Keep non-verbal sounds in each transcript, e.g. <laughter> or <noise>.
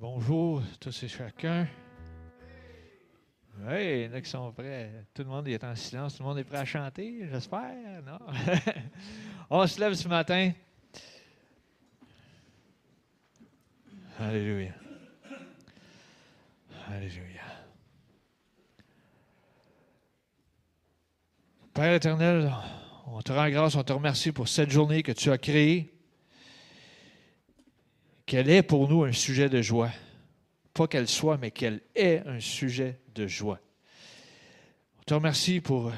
Bonjour tous et chacun. Oui, il y en a qui sont prêts. Tout le monde est en silence. Tout le monde est prêt à chanter, j'espère. Non? <laughs> On se lève ce matin. Alléluia. Alléluia. Père éternel, on te rend grâce, on te remercie pour cette journée que tu as créée qu'elle est pour nous un sujet de joie. Pas qu'elle soit, mais qu'elle est un sujet de joie. On te remercie pour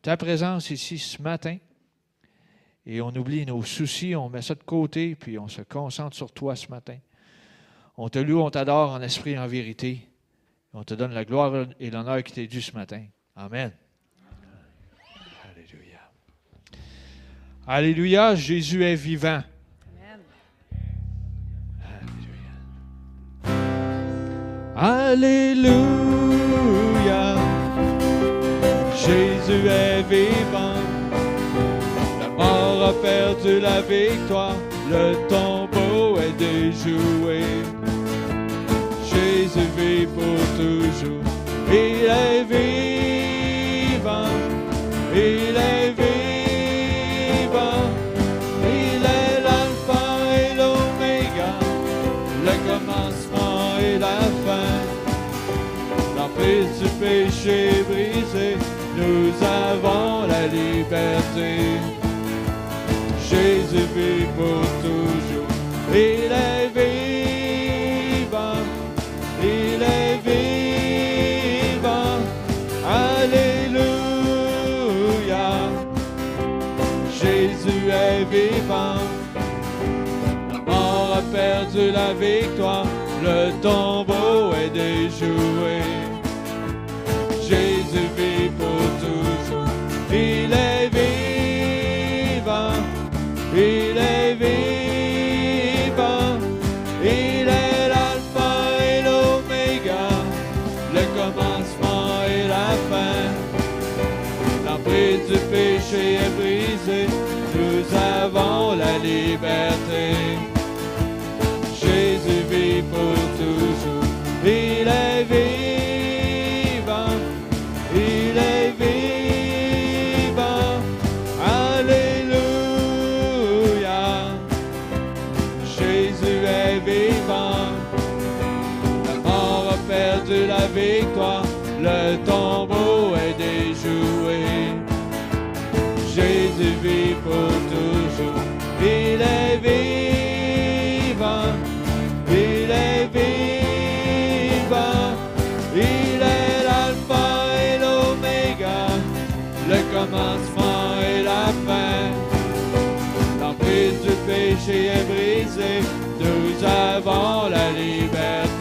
ta présence ici ce matin. Et on oublie nos soucis, on met ça de côté, puis on se concentre sur toi ce matin. On te loue, on t'adore en esprit et en vérité. On te donne la gloire et l'honneur qui t'est dû ce matin. Amen. Alléluia. Alléluia, Jésus est vivant. Alléluia. Jésus est vivant. La mort a perdu la victoire. Le tombeau est déjoué. Jésus vit pour toujours. Il est vivant. Il est vivant. L'emprise du péché brisé. Nous avons la liberté. Jésus vit pour toujours. Il est vivant. Il est vivant. Alléluia. Jésus est vivant. La mort a perdu la victoire. Le tombeau est déjoué. Brisée. Nous avons la liberté. Péché est brisée. Nous avons la liberté.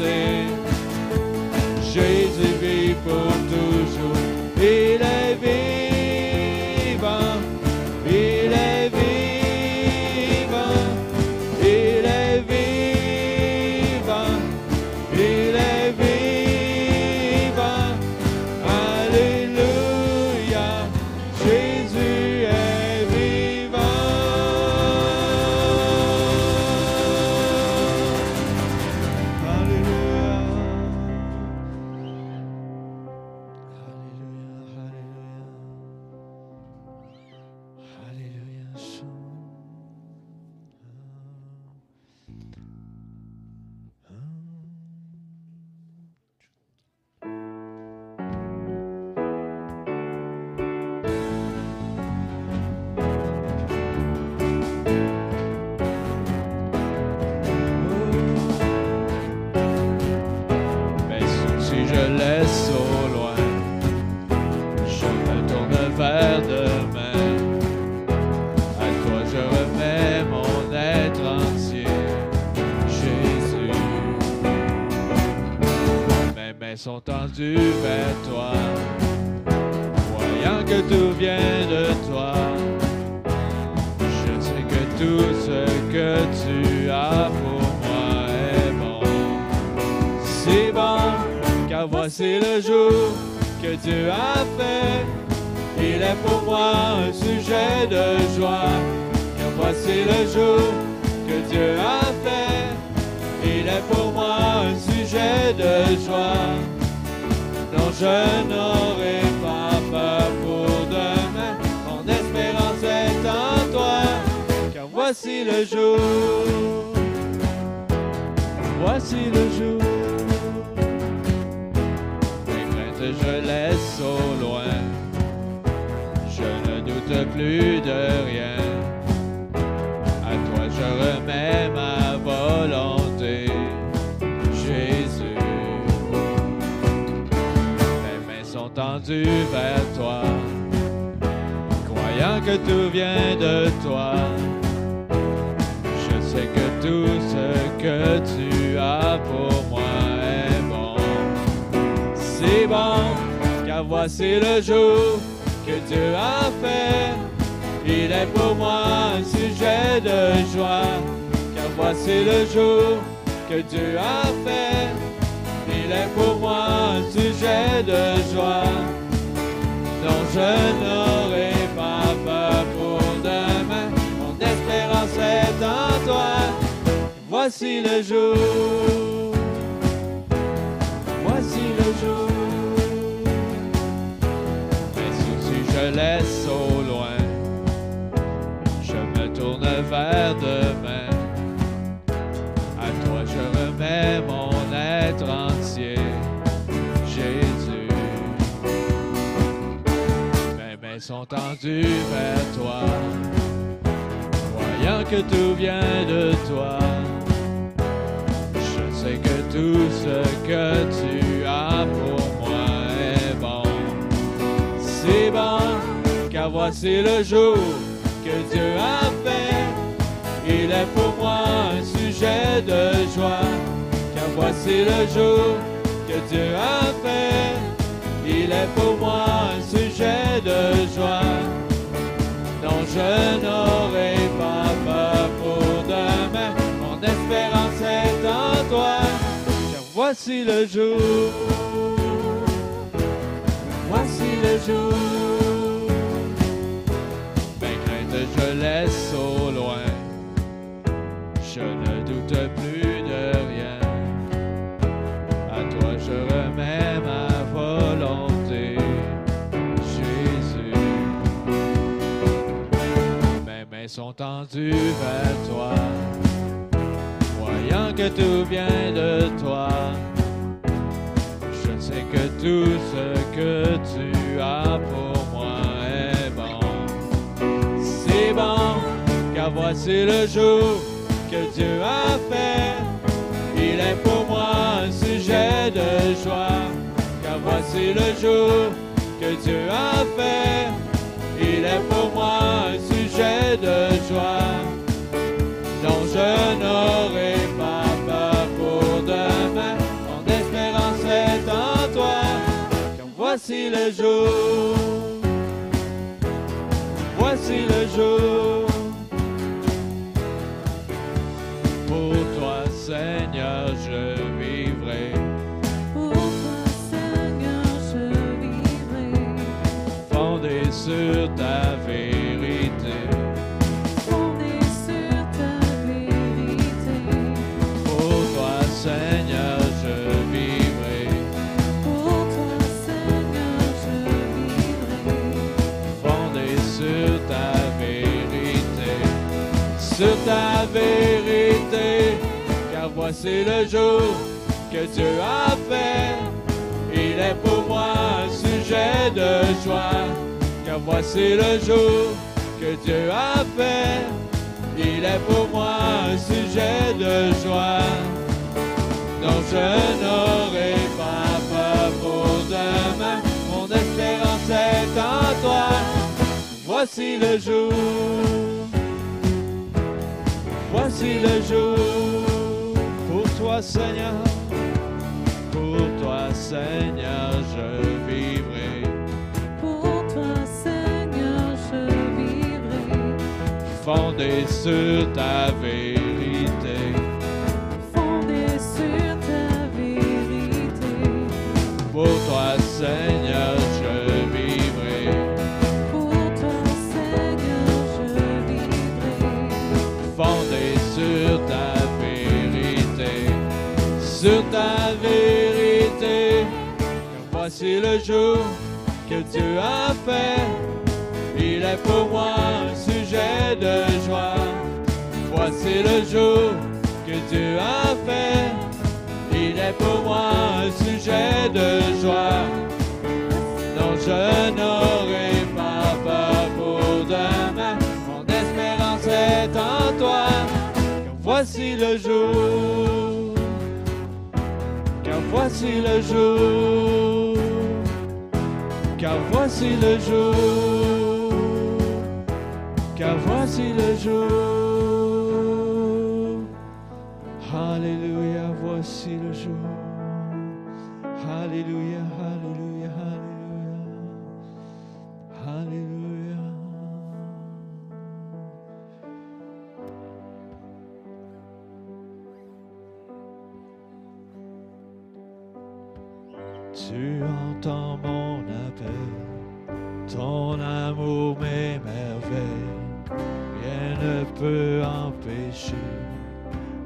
Entier. Jésus. Mes mains sont tendues vers toi. Croyant que tout vient de toi. Je sais que tout ce que tu as pour moi est bon. C'est bon, car voici le jour que Dieu a fait. Il est pour moi un sujet de joie, voici le jour que Dieu a fait. Il est pour moi un sujet de joie, dont je n'aurai pas peur pour demain. Mon espérance est en toi, car voici le jour. Voici le jour. Mes craintes, je laisse au loin. Je ne doute plus ma volonté, Jésus. Mes mains sont tendues vers toi, voyant que tout vient de toi. Je sais que tout ce que tu as pour moi est bon. C'est bon, car voici le jour que Dieu a fait. Il est pour moi de joie, car voici le jour que Dieu a fait. Il est pour moi un sujet de joie, dont je n'aurai pas peur pour demain. Mon espérance est en toi, car voici le jour. Voici le jour. Pour toi, Seigneur, je sur ta vérité. Fondé sur ta vérité. Pour toi, Seigneur, je vivrai. Pour toi, Seigneur, je vivrai. Fondé sur ta vérité. Sur ta vérité. Car voici le jour que Dieu a fait. Il est pour moi un sujet de joie. Car voici le jour que Dieu a fait. Il est pour moi un sujet de joie. dont je n'aurai pas peur pour demain. Mon espérance est en toi. Voici le jour. Voici le jour. Pour toi, Seigneur. Pour toi, Seigneur, je vivrai. Fondé sur ta vérité. Fondé sur ta vérité. Pour toi, Seigneur, je vivrai. Pour toi, Seigneur, je vivrai. Fondé sur ta vérité. vérité. Car voici le jour que Dieu a fait. Il est pour moi un de joie. Voici le jour que Dieu a fait. Il est pour moi un sujet de joie. Non, je n'aurai pas peur pour demain. Mon espérance est en toi. Car voici le jour. Car voici le jour. Car voici le jour. Voici le jour. Alléluia, voici le jour. Alléluia, Alléluia, Alléluia. Alléluia. Tu entends mon appel, ton amour peut empêcher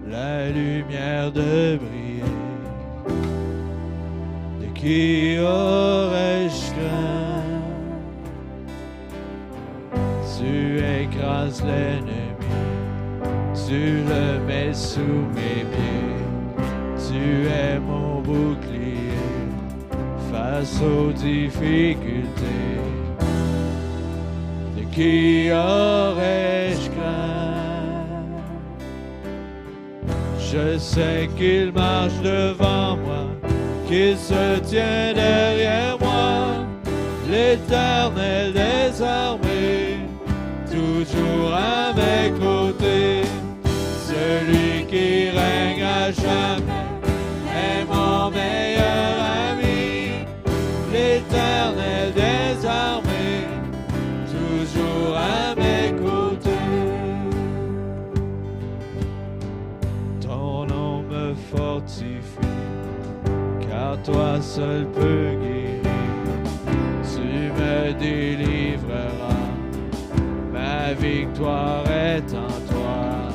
la lumière de briller. De qui aurais-je craint? Tu écrases l'ennemi, tu le mets sous mes pieds, tu es mon bouclier face aux difficultés. De qui aurais-je craint? Je sais qu'il marche devant moi, qu'il se tient derrière moi, l'éternel des armées, toujours à mes côtés, celui qui règne à jamais toi seul peux guérir. Tu me délivreras, ma victoire est en toi.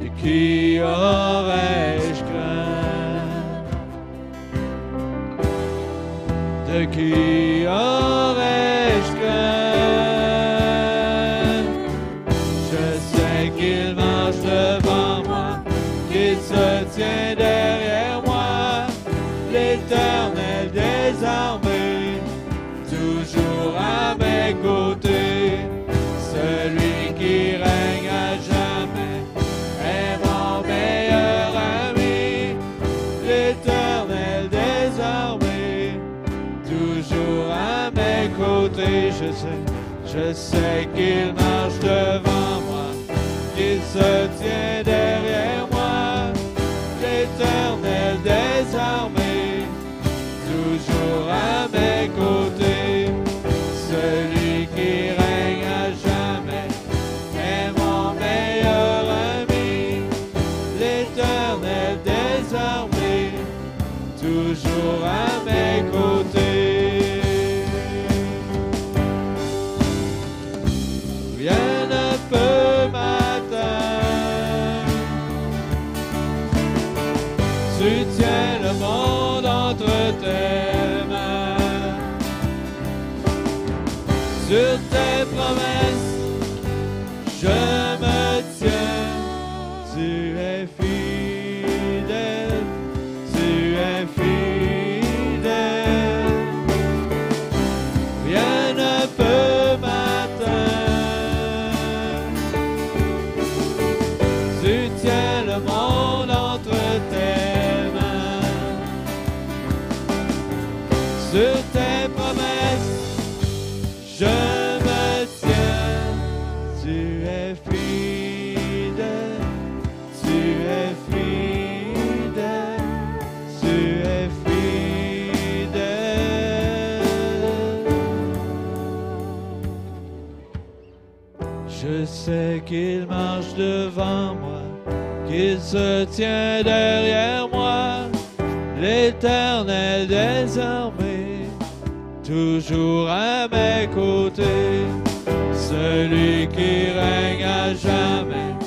De qui aurais-je craint? De qui aurais-je je sais qu'il marche devant moi, qu'il se tient derrière moi, se tient derrière moi, l'éternel des armées, toujours à mes côtés, celui qui règne à jamais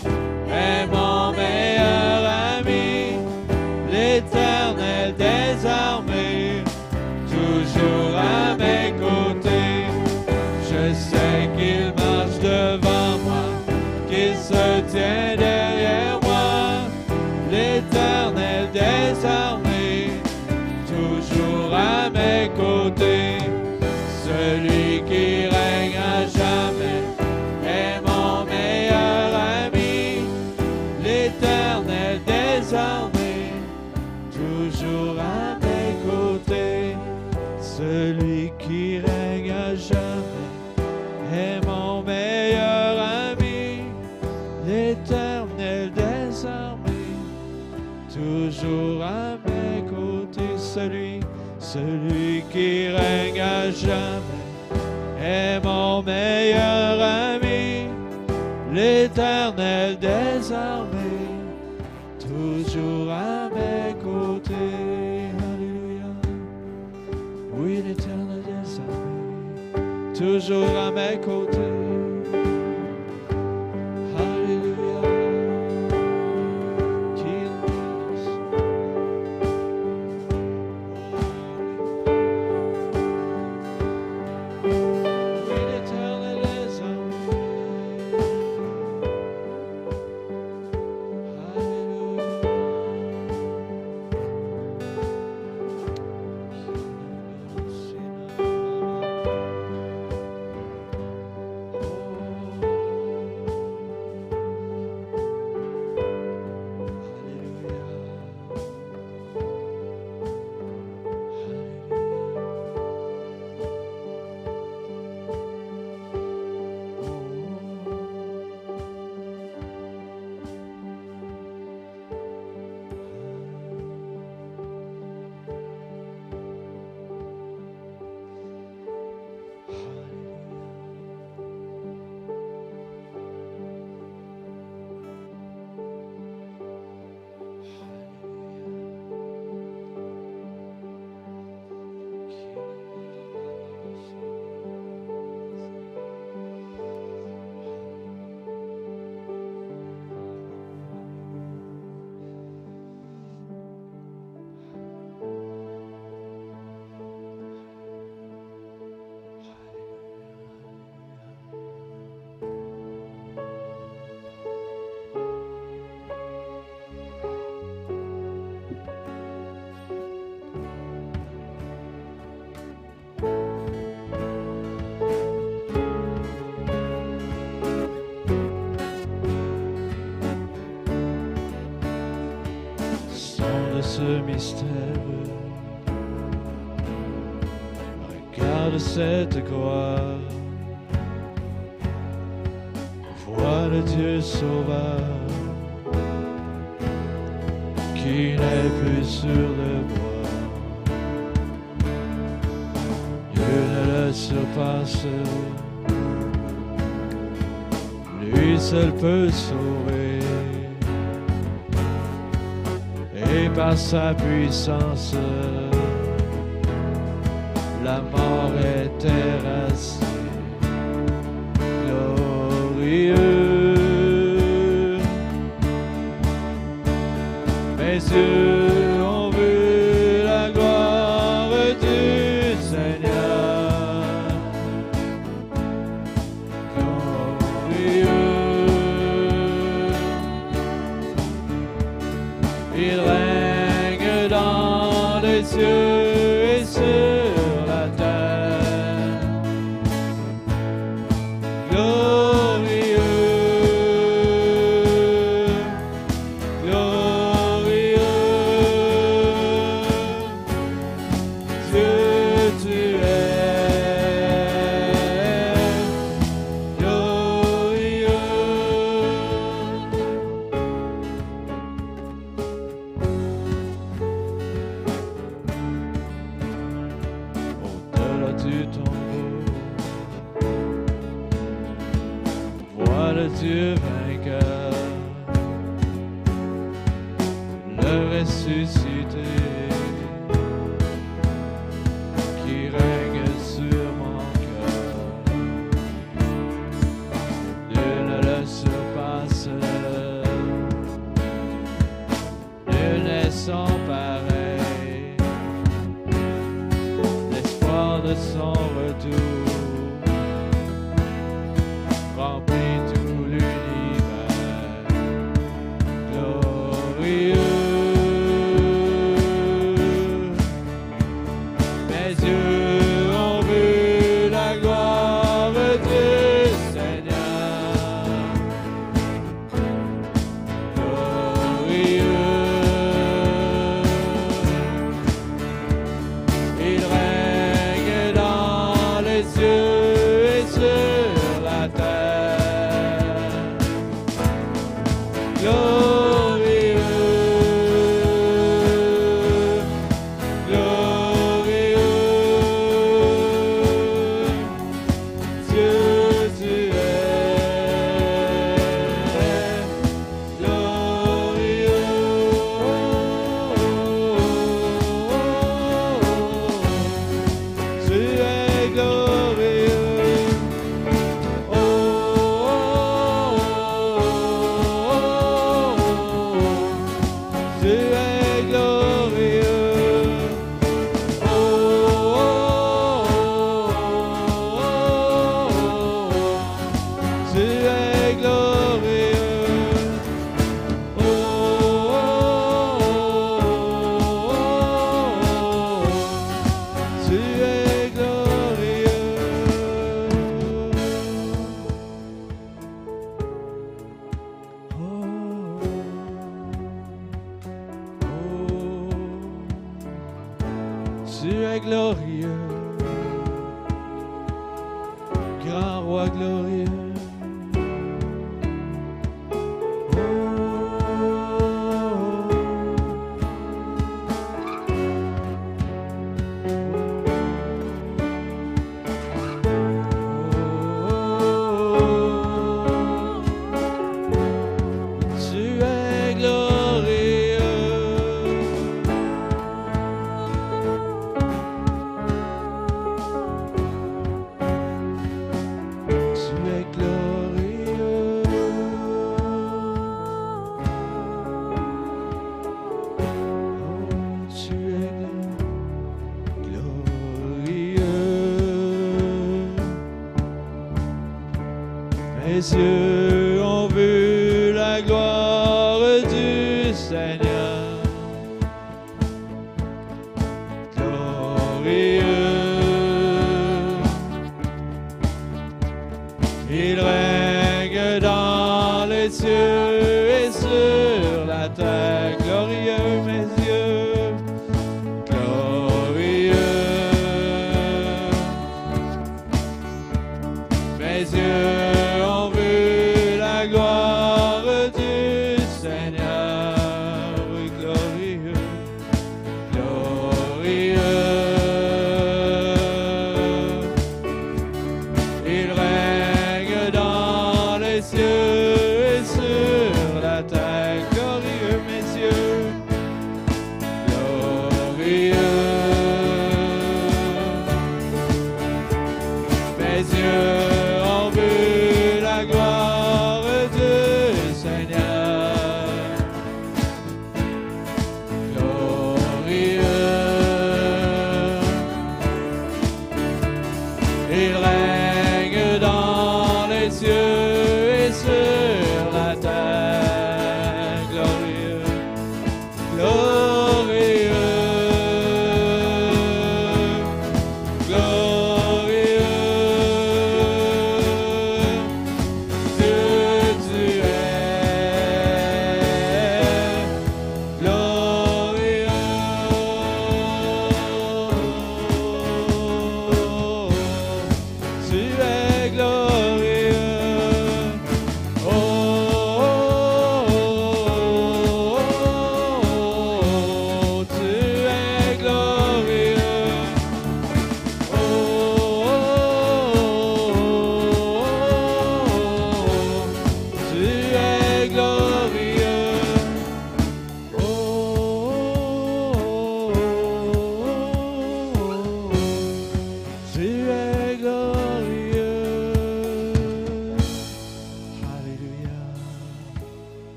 côté, celui l'éternel des armées, toujours à mes côtés. Alléluia. Oui, l'éternel des armées, toujours à mes côtés. Regarde cette croix, vois le Dieu sauveur qui n'est plus sur le bois. Dieu ne le surpasse, lui seul peut sauver sa puissance, la mort est terrassée. Sans pareil l'espoir de son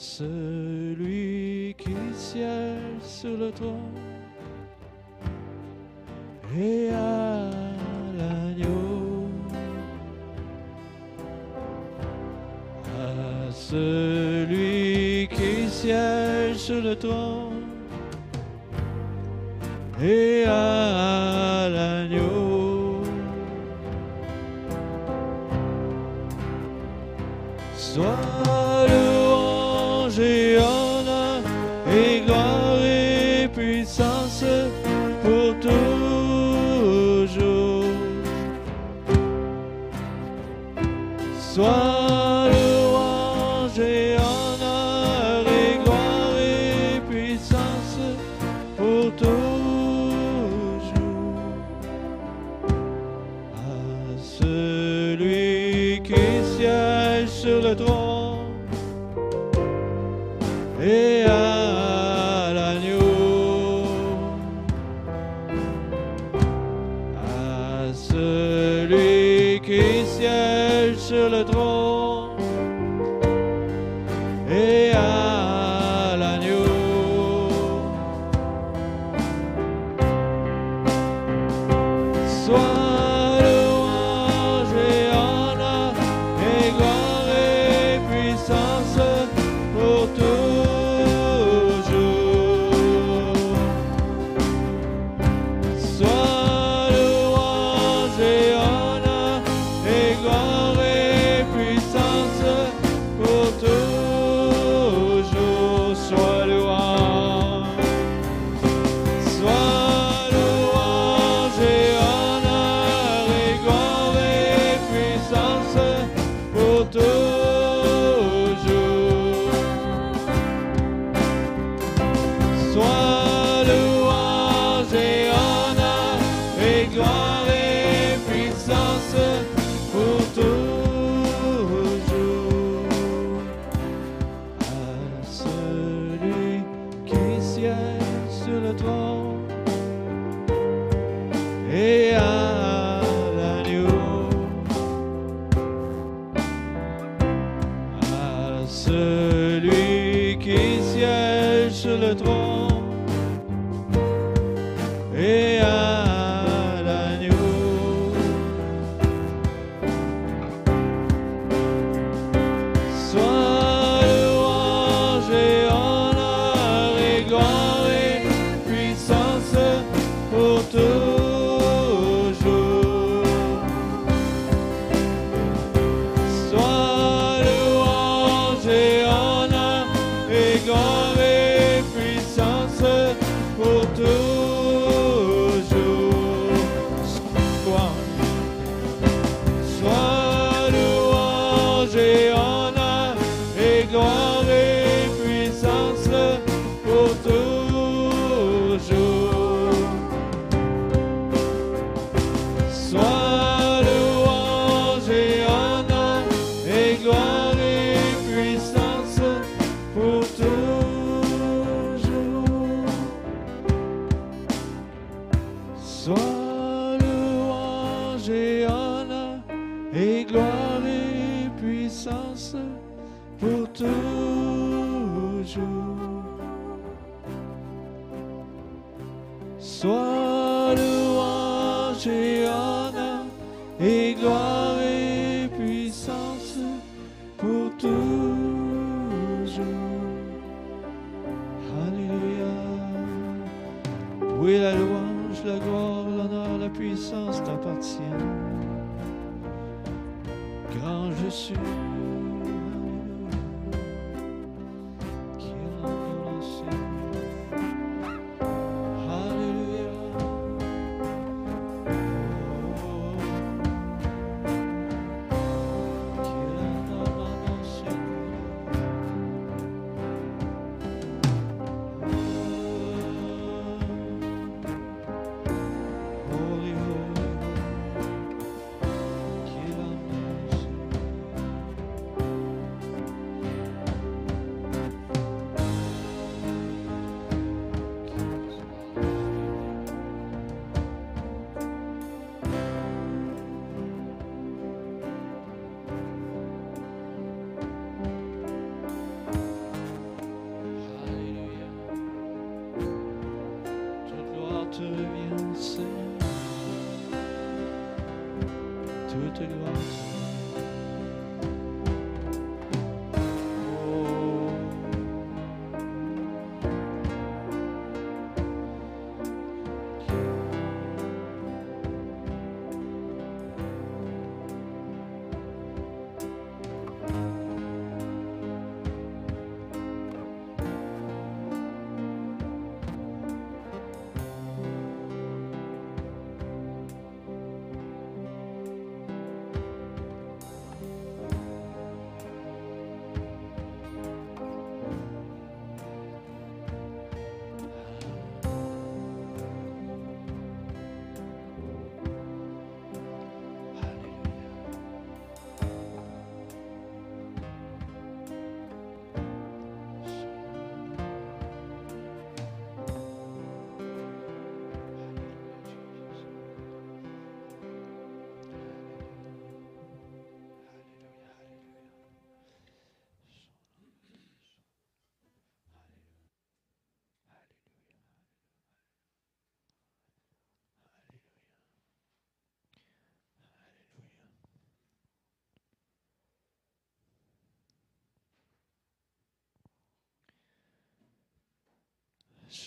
celui qui siège sur le toit et à l'agneau, à celui qui siège sur le toit. géant.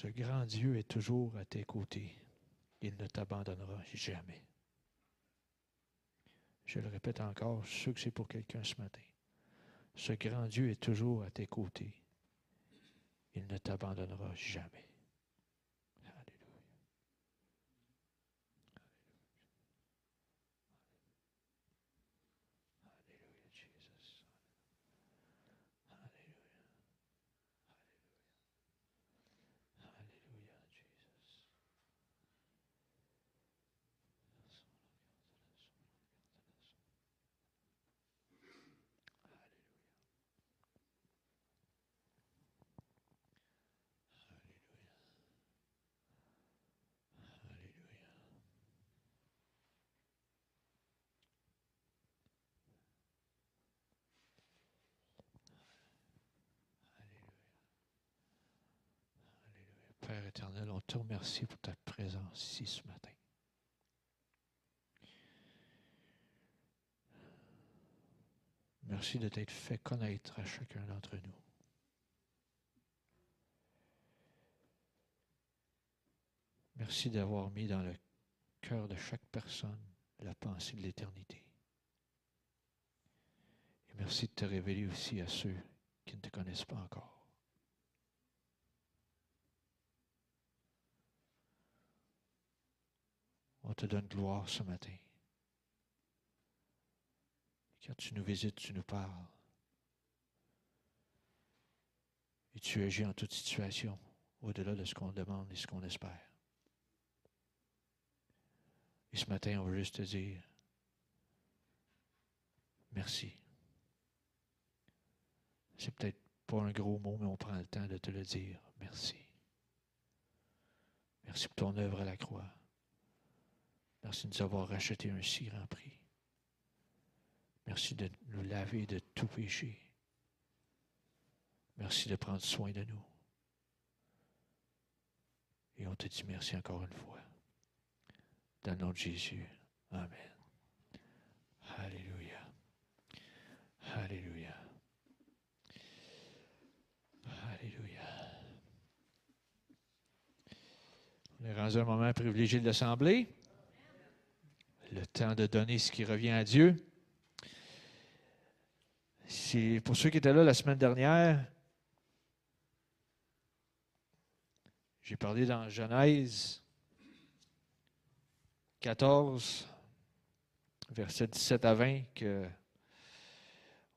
Ce grand Dieu est toujours à tes côtés. Il ne t'abandonnera jamais. Je le répète encore, je sûr que c'est pour quelqu'un ce matin. Ce grand Dieu est toujours à tes côtés. Il ne t'abandonnera jamais. Alléluia. Alléluia, Jesus. Alléluia. Alléluia. Alléluia, Jesus. Alléluia. Alléluia. Alléluia. Père éternel, on te remercie pour ta présence ici ce matin. Merci de t'être fait connaître à chacun d'entre nous. Merci d'avoir mis dans le cœur de chaque personne la pensée de l'éternité. Et merci de te révéler aussi à ceux qui ne te connaissent pas encore. Te donne gloire ce matin. Quand tu nous visites, tu nous parles. Et tu agis en toute situation, au-delà de ce qu'on demande et ce qu'on espère. Et ce matin, on veut juste te dire merci. C'est peut-être pas un gros mot, mais on prend le temps de te le dire. Merci. Merci pour ton œuvre à la croix. Merci de nous avoir racheté un si grand prix. Merci de nous laver de tout péché. Merci de prendre soin de nous. Et on te dit merci encore une fois. Dans le nom de Jésus. Amen. Alléluia. Alléluia. Alléluia. On est rendu un moment privilégié de l'Assemblée. Le temps de donner ce qui revient à Dieu. C'est pour ceux qui étaient là la semaine dernière. J'ai parlé dans Genèse 14, versets 17 à 20, que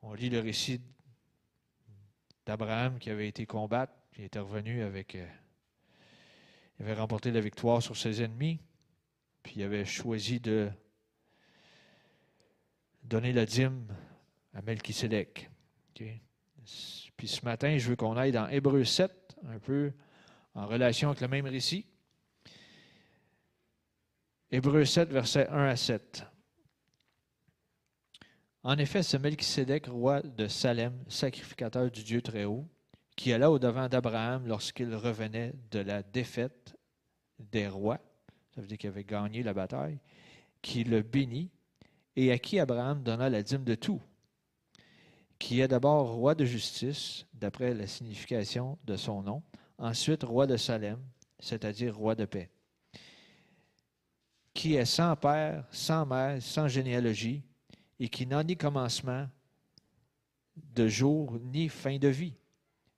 on lit le récit d'Abraham qui avait été combattre, qui était revenu avec. euh, il avait remporté la victoire sur ses ennemis, puis il avait choisi de donner la dîme à Melchisedec. Puis ce matin, je veux qu'on aille dans Hébreu 7, un peu en relation avec le même récit. Hébreu 7, versets 1 à 7. En effet, c'est Melchisédek, roi de Salem, sacrificateur du Dieu Très-Haut, qui alla au-devant d'Abraham lorsqu'il revenait de la défaite des rois, ça veut dire qu'il avait gagné la bataille, qui le bénit et à qui Abraham donna la dîme de tout, qui est d'abord roi de justice, d'après la signification de son nom, ensuite roi de Salem, c'est-à-dire roi de paix, qui est sans père, sans mère, sans généalogie, et qui n'a ni commencement de jour ni fin de vie,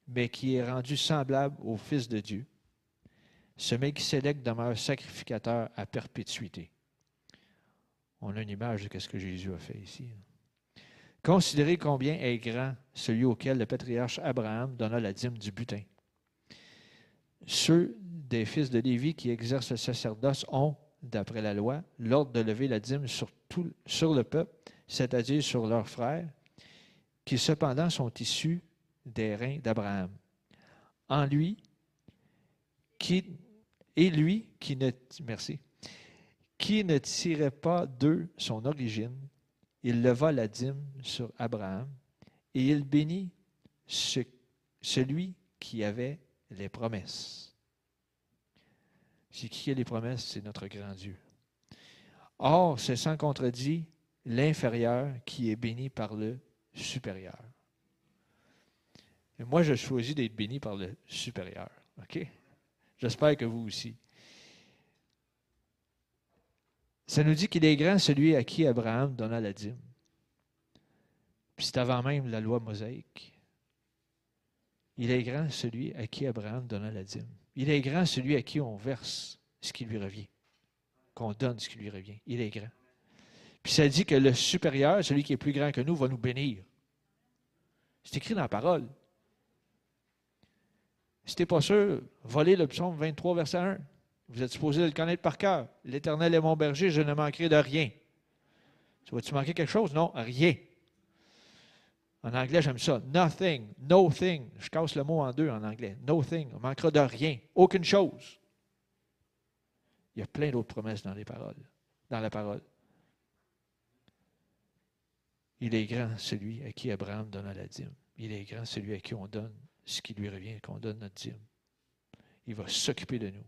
mais qui est rendu semblable au Fils de Dieu. Ce Melchisédek demeure sacrificateur à perpétuité. On a une image de ce que Jésus a fait ici. Considérez combien est grand celui auquel le patriarche Abraham donna la dîme du butin. Ceux des fils de Lévi qui exercent le sacerdoce ont, d'après la loi, l'ordre de lever la dîme sur, tout, sur le peuple, c'est-à-dire sur leurs frères, qui cependant sont issus des reins d'Abraham. En lui, qui, et lui qui ne, merci, qui ne tirait pas d'eux son origine, il leva la dîme sur Abraham et il bénit ce- celui qui avait les promesses. C'est qui a les promesses? C'est notre grand Dieu. Or, c'est sans contredit l'inférieur qui est béni par le supérieur. Moi, je choisis d'être béni par le supérieur. OK? J'espère que vous aussi. Ça nous dit qu'il est grand celui à qui Abraham donna la dîme. Puis c'est avant même la loi mosaïque. Il est grand celui à qui Abraham donna la dîme. Il est grand celui à qui on verse ce qui lui revient, qu'on donne ce qui lui revient. Il est grand. Puis ça dit que le supérieur, celui qui est plus grand que nous, va nous bénir. C'est écrit dans la parole. Si tu n'es pas sûr, volez le psaume 23, verset 1. Vous êtes supposé le connaître par cœur. L'Éternel est mon berger, je ne manquerai de rien. Tu vas-tu manquer quelque chose? Non, rien. En anglais, j'aime ça. Nothing, no thing. Je casse le mot en deux en anglais. No thing. On manquera de rien. Aucune chose. Il y a plein d'autres promesses dans les paroles, dans la parole. Il est grand celui à qui Abraham donna la dîme. Il est grand celui à qui on donne ce qui lui revient, qu'on donne notre dîme. Il va s'occuper de nous.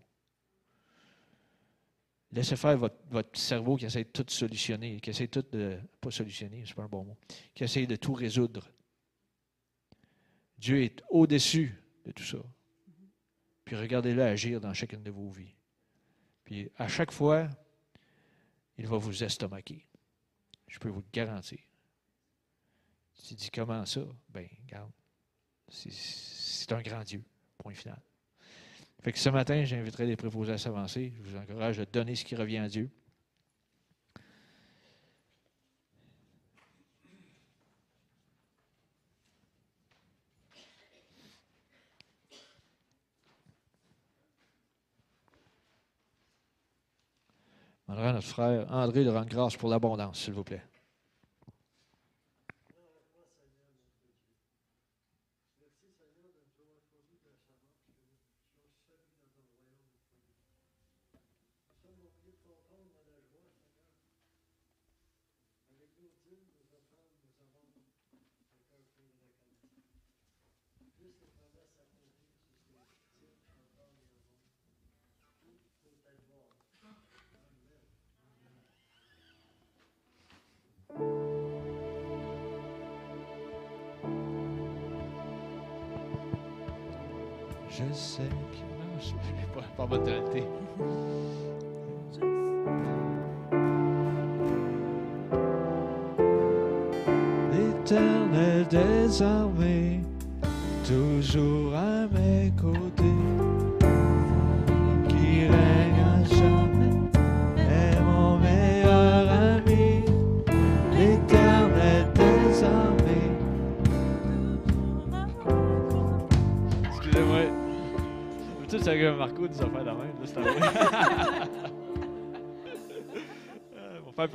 Laissez faire votre, cerveau qui essaie de tout solutionner, qui essaie tout de. Pas solutionner, c'est pas un bon mot. Qui essaie de tout résoudre. Dieu est au-dessus de tout ça. Puis regardez-le agir dans chacune de vos vies. Puis à chaque fois, il va vous estomaquer. Je peux vous le garantir. Tu dis comment ça? Ben, regarde. C'est un grand Dieu. Point final. Fait que ce matin, j'inviterai les préposés à s'avancer. Je vous encourage à donner ce qui revient à Dieu. Demanderai à notre frère André de rendre grâce pour l'abondance, s'il vous plaît.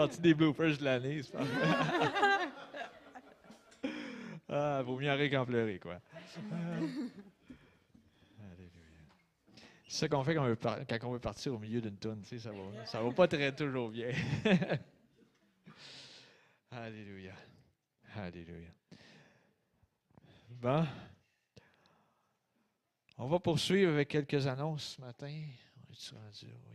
Partie des bloopers de l'année, pas <laughs> vrai. Ah, vaut mieux arrêter qu'en pleurer, quoi. C'est ça qu'on fait quand on, veut partir au milieu d'une sais, ça va, ça va pas très toujours bien. <laughs> Alléluia. Alléluia. Bon. On va poursuivre avec quelques annonces ce matin. On est rendu? Oui.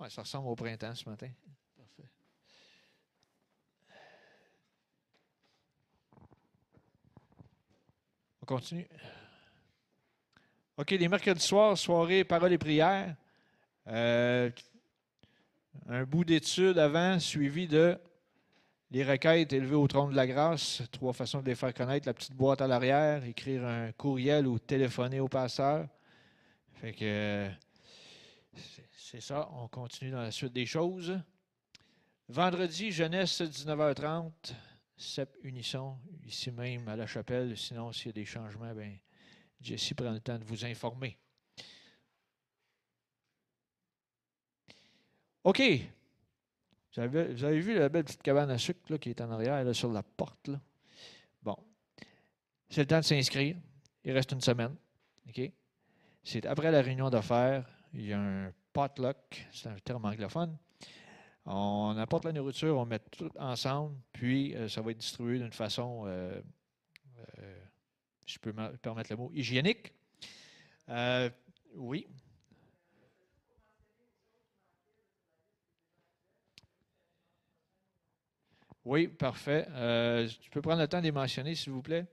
Ouais, ça ressemble au printemps ce matin. Parfait. On continue. OK, les mercredis soirs, soirée, paroles et prières. Euh, un bout d'étude avant, suivi de les requêtes élevées au trône de la grâce. Trois façons de les faire connaître. La petite boîte à l'arrière, écrire un courriel ou téléphoner au passeur. Fait que euh, c'est- ça. On continue dans la suite des choses. Vendredi, jeunesse, 19h30. CEP Unisson, ici même à la chapelle. Sinon, s'il y a des changements, ben, Jessie prend le temps de vous informer. OK. Vous avez, vu la belle petite cabane à sucre qui est en arrière, là, sur la porte. Bon. C'est le temps de s'inscrire. Il reste une semaine. OK? C'est après la réunion d'affaires. Il y a un potluck, c'est un terme anglophone. On apporte la nourriture, on met tout ensemble, puis euh, ça va être distribué d'une façon, euh, euh, je peux me permettre le mot, hygiénique. Euh, oui. Oui, parfait. Tu peux prendre le temps de les mentionner, s'il vous plaît?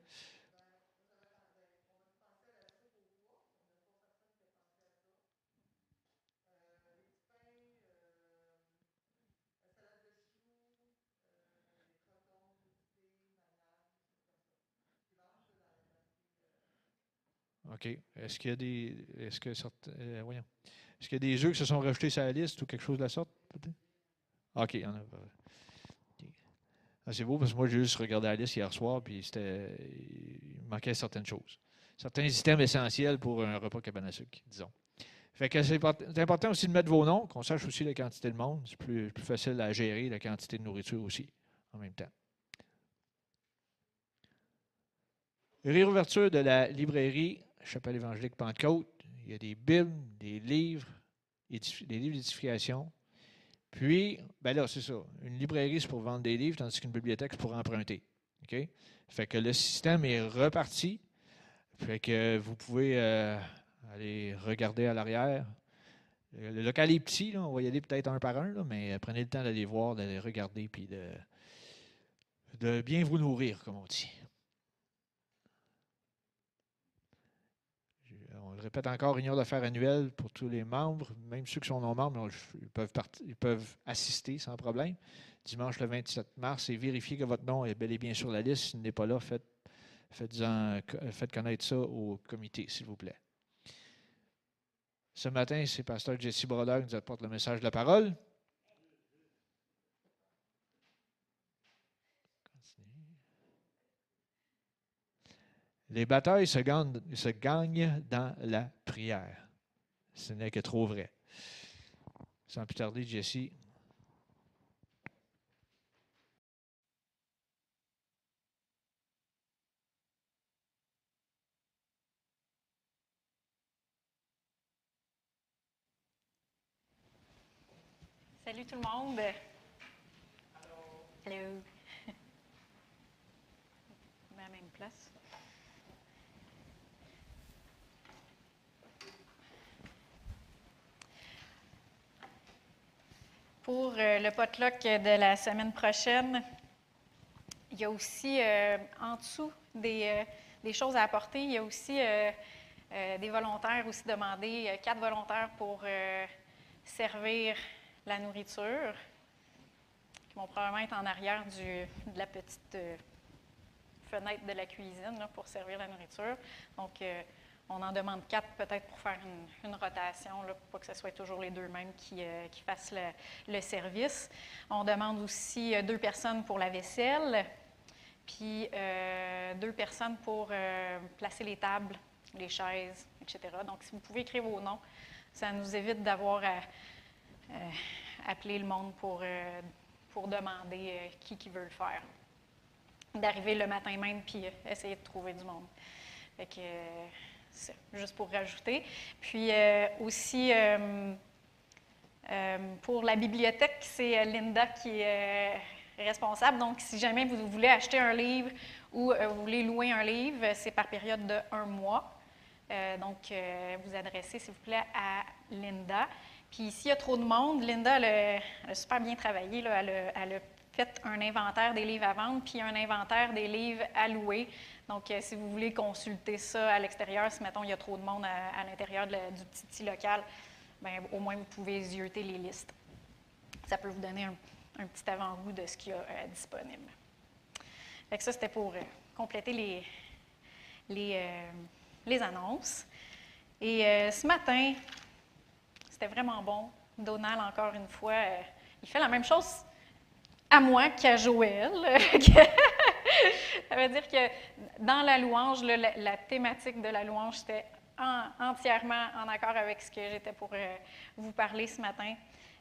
OK. Est-ce qu'il y a des. Est-ce que euh, voyons. Est-ce qu'il y a des qui se sont rajoutés sur la liste ou quelque chose de la sorte? OK, il y en a. Ah, c'est beau parce que moi, j'ai juste regardé la liste hier soir, puis c'était. Il manquait certaines choses. Certains items essentiels pour un repas cabane à sucre, disons. Fait que c'est important aussi de mettre vos noms, qu'on sache aussi la quantité de monde. C'est plus, plus facile à gérer, la quantité de nourriture aussi, en même temps. Réouverture de la librairie Chapelle évangélique Pentecôte. Il y a des Bibles, des livres, des livres d'édification. Puis, ben là, c'est ça. Une librairie, c'est pour vendre des livres, tandis qu'une bibliothèque, c'est pour emprunter. OK? Fait que le système est reparti. Fait que vous pouvez euh, aller regarder à l'arrière. Le local est petit, on va y aller peut-être un par un, mais euh, prenez le temps d'aller voir, d'aller regarder, puis de bien vous nourrir, comme on dit. On le répète encore, réunion d'affaires annuelle pour tous les membres, même ceux qui sont non membres, ils peuvent, ils peuvent assister sans problème. Dimanche le 27 mars, et vérifiez que votre nom est bel et bien sur la liste. S'il n'est pas là, faites, faites connaître ça au comité, s'il vous plaît. Ce matin, c'est Pasteur Jesse Brodeur qui nous apporte le message de la parole. Les batailles se gagnent, se gagnent dans la prière. Ce n'est que trop vrai. Sans plus tarder, Jesse. Salut tout le monde. Allô. Allô. <laughs> À la même place. Pour euh, le potluck de la semaine prochaine, il y a aussi euh, en dessous des, euh, des choses à apporter, il y a aussi des volontaires aussi demandés, quatre volontaires pour servir la nourriture, qui vont probablement être en arrière de la petite fenêtre de la cuisine pour servir la nourriture. Donc, on en demande quatre peut-être pour faire une, rotation, là, pour pas que ce soit toujours les deux mêmes qui, euh, fassent le, service. On demande aussi euh, deux personnes pour la vaisselle, puis euh, deux personnes pour placer les tables, les chaises, etc. Donc, si vous pouvez écrire vos noms, ça nous évite d'avoir à appeler le monde pour, demander qui, qui veut le faire. D'arriver le matin même puis essayer de trouver du monde. Juste pour rajouter. Puis euh, aussi, euh, euh, pour la bibliothèque, c'est Linda qui est responsable. Donc, si jamais vous voulez acheter un livre ou vous voulez louer un livre, c'est par période de un mois. Donc, vous adressez, s'il vous plaît, à Linda. Puis, s'il y a trop de monde, Linda, a, super bien travaillé. là. Elle, fait un inventaire des livres à vendre, puis un inventaire des livres à louer. Donc, euh, si vous voulez consulter ça à l'extérieur, si, mettons, il y a trop de monde à, l'intérieur du petit, local, bien, au moins, vous pouvez zioter les listes. Ça peut vous donner un, petit avant-goût de ce qu'il y a euh, disponible. Fait ça, c'était pour euh, compléter les, les, les annonces. Et ce matin, c'était vraiment bon. Donald, encore une fois, il fait la même chose à moi qu'à Joël. <laughs> Ça veut dire que dans la louange, la, thématique de la louange, c'était en- entièrement en accord avec ce que j'étais pour euh, vous parler ce matin.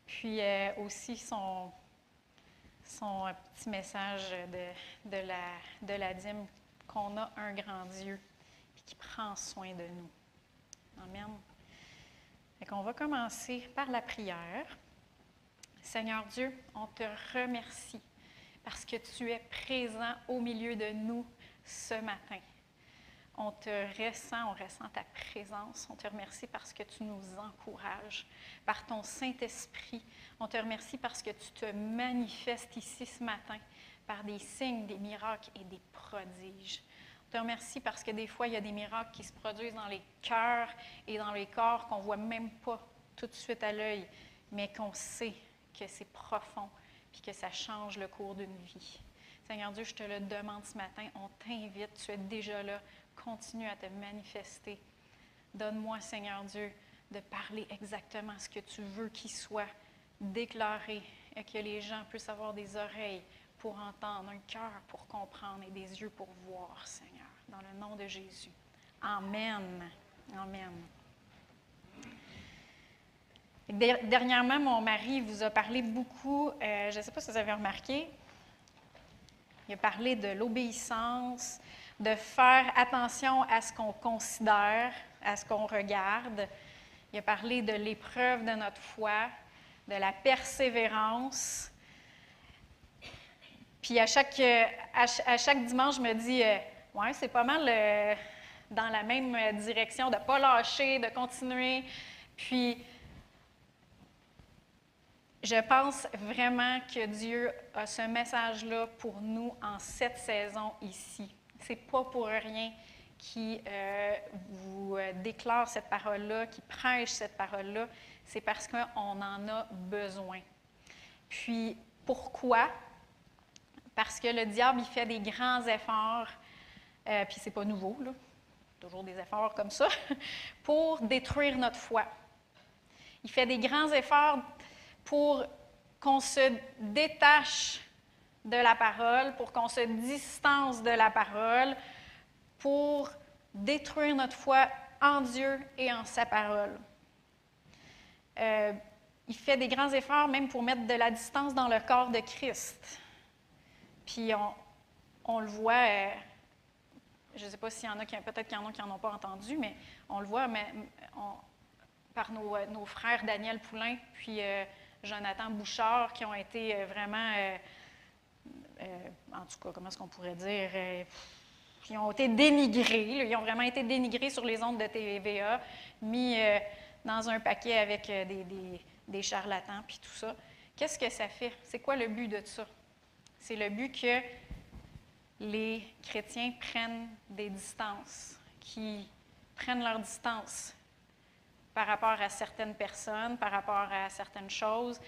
Puis euh, aussi son, petit message de, la, dîme, qu'on a un grand Dieu qui prend soin de nous. Amen. Fait qu'on va commencer par la prière. Seigneur Dieu, on te remercie parce que tu es présent au milieu de nous ce matin. On te ressent, on ressent ta présence. On te remercie parce que tu nous encourages par ton Saint-Esprit. On te remercie parce que tu te manifestes ici ce matin, par des signes, des miracles et des prodiges. On te remercie parce que des fois, il y a des miracles qui se produisent dans les cœurs et dans les corps qu'on ne voit même pas tout de suite à l'œil, mais qu'on sait que c'est profond puis que ça change le cours d'une vie. Seigneur Dieu, je te le demande ce matin, on t'invite, tu es déjà là, continue à te manifester. Donne-moi, Seigneur Dieu, de parler exactement ce que tu veux qu'il soit déclaré et que les gens puissent avoir des oreilles pour entendre, un cœur pour comprendre et des yeux pour voir, Seigneur, dans le nom de Jésus. Amen. Amen. Der- Dernièrement, mon mari vous a parlé beaucoup, euh, je ne sais pas si vous avez remarqué, il a parlé de l'obéissance, de faire attention à ce qu'on considère, à ce qu'on regarde. Il a parlé de l'épreuve de notre foi, de la persévérance. Puis à chaque, à, ch- à chaque dimanche, je me dis, euh, ouais, c'est pas mal euh, dans la même direction, de ne pas lâcher, de continuer. Puis je pense vraiment que Dieu a ce message-là pour nous en cette saison ici. C'est pas pour rien qui euh, vous euh, déclare cette parole-là, qui prêche cette parole-là. C'est parce qu'on en a besoin. Puis pourquoi? Parce que le diable, il fait des grands efforts, euh, puis c'est pas nouveau, toujours des efforts comme ça, <laughs> pour détruire notre foi. Il fait des grands efforts pour qu'on se détache de la parole, pour qu'on se distance de la parole, pour détruire notre foi en Dieu et en sa parole. Euh, il fait des grands efforts même pour mettre de la distance dans le corps de Christ. Puis on, on le voit, euh, je ne sais pas s'il y en a qui, peut-être qu'il y en a qui n'en ont pas entendu, mais on le voit mais, par nos, euh, nos frères Daniel Poulain puis Jonathan Bouchard qui ont été euh, vraiment, euh, euh, en tout cas, comment est-ce qu'on pourrait dire, qui ont été dénigrés. Ils ont vraiment été dénigrés sur les ondes de TVA, mis dans un paquet avec des, des- des charlatans, puis tout ça. Qu'est-ce que ça fait? C'est quoi le but de ça? C'est le but que les chrétiens prennent des distances, qui prennent leur distance par rapport à certaines personnes, par rapport à certaines choses,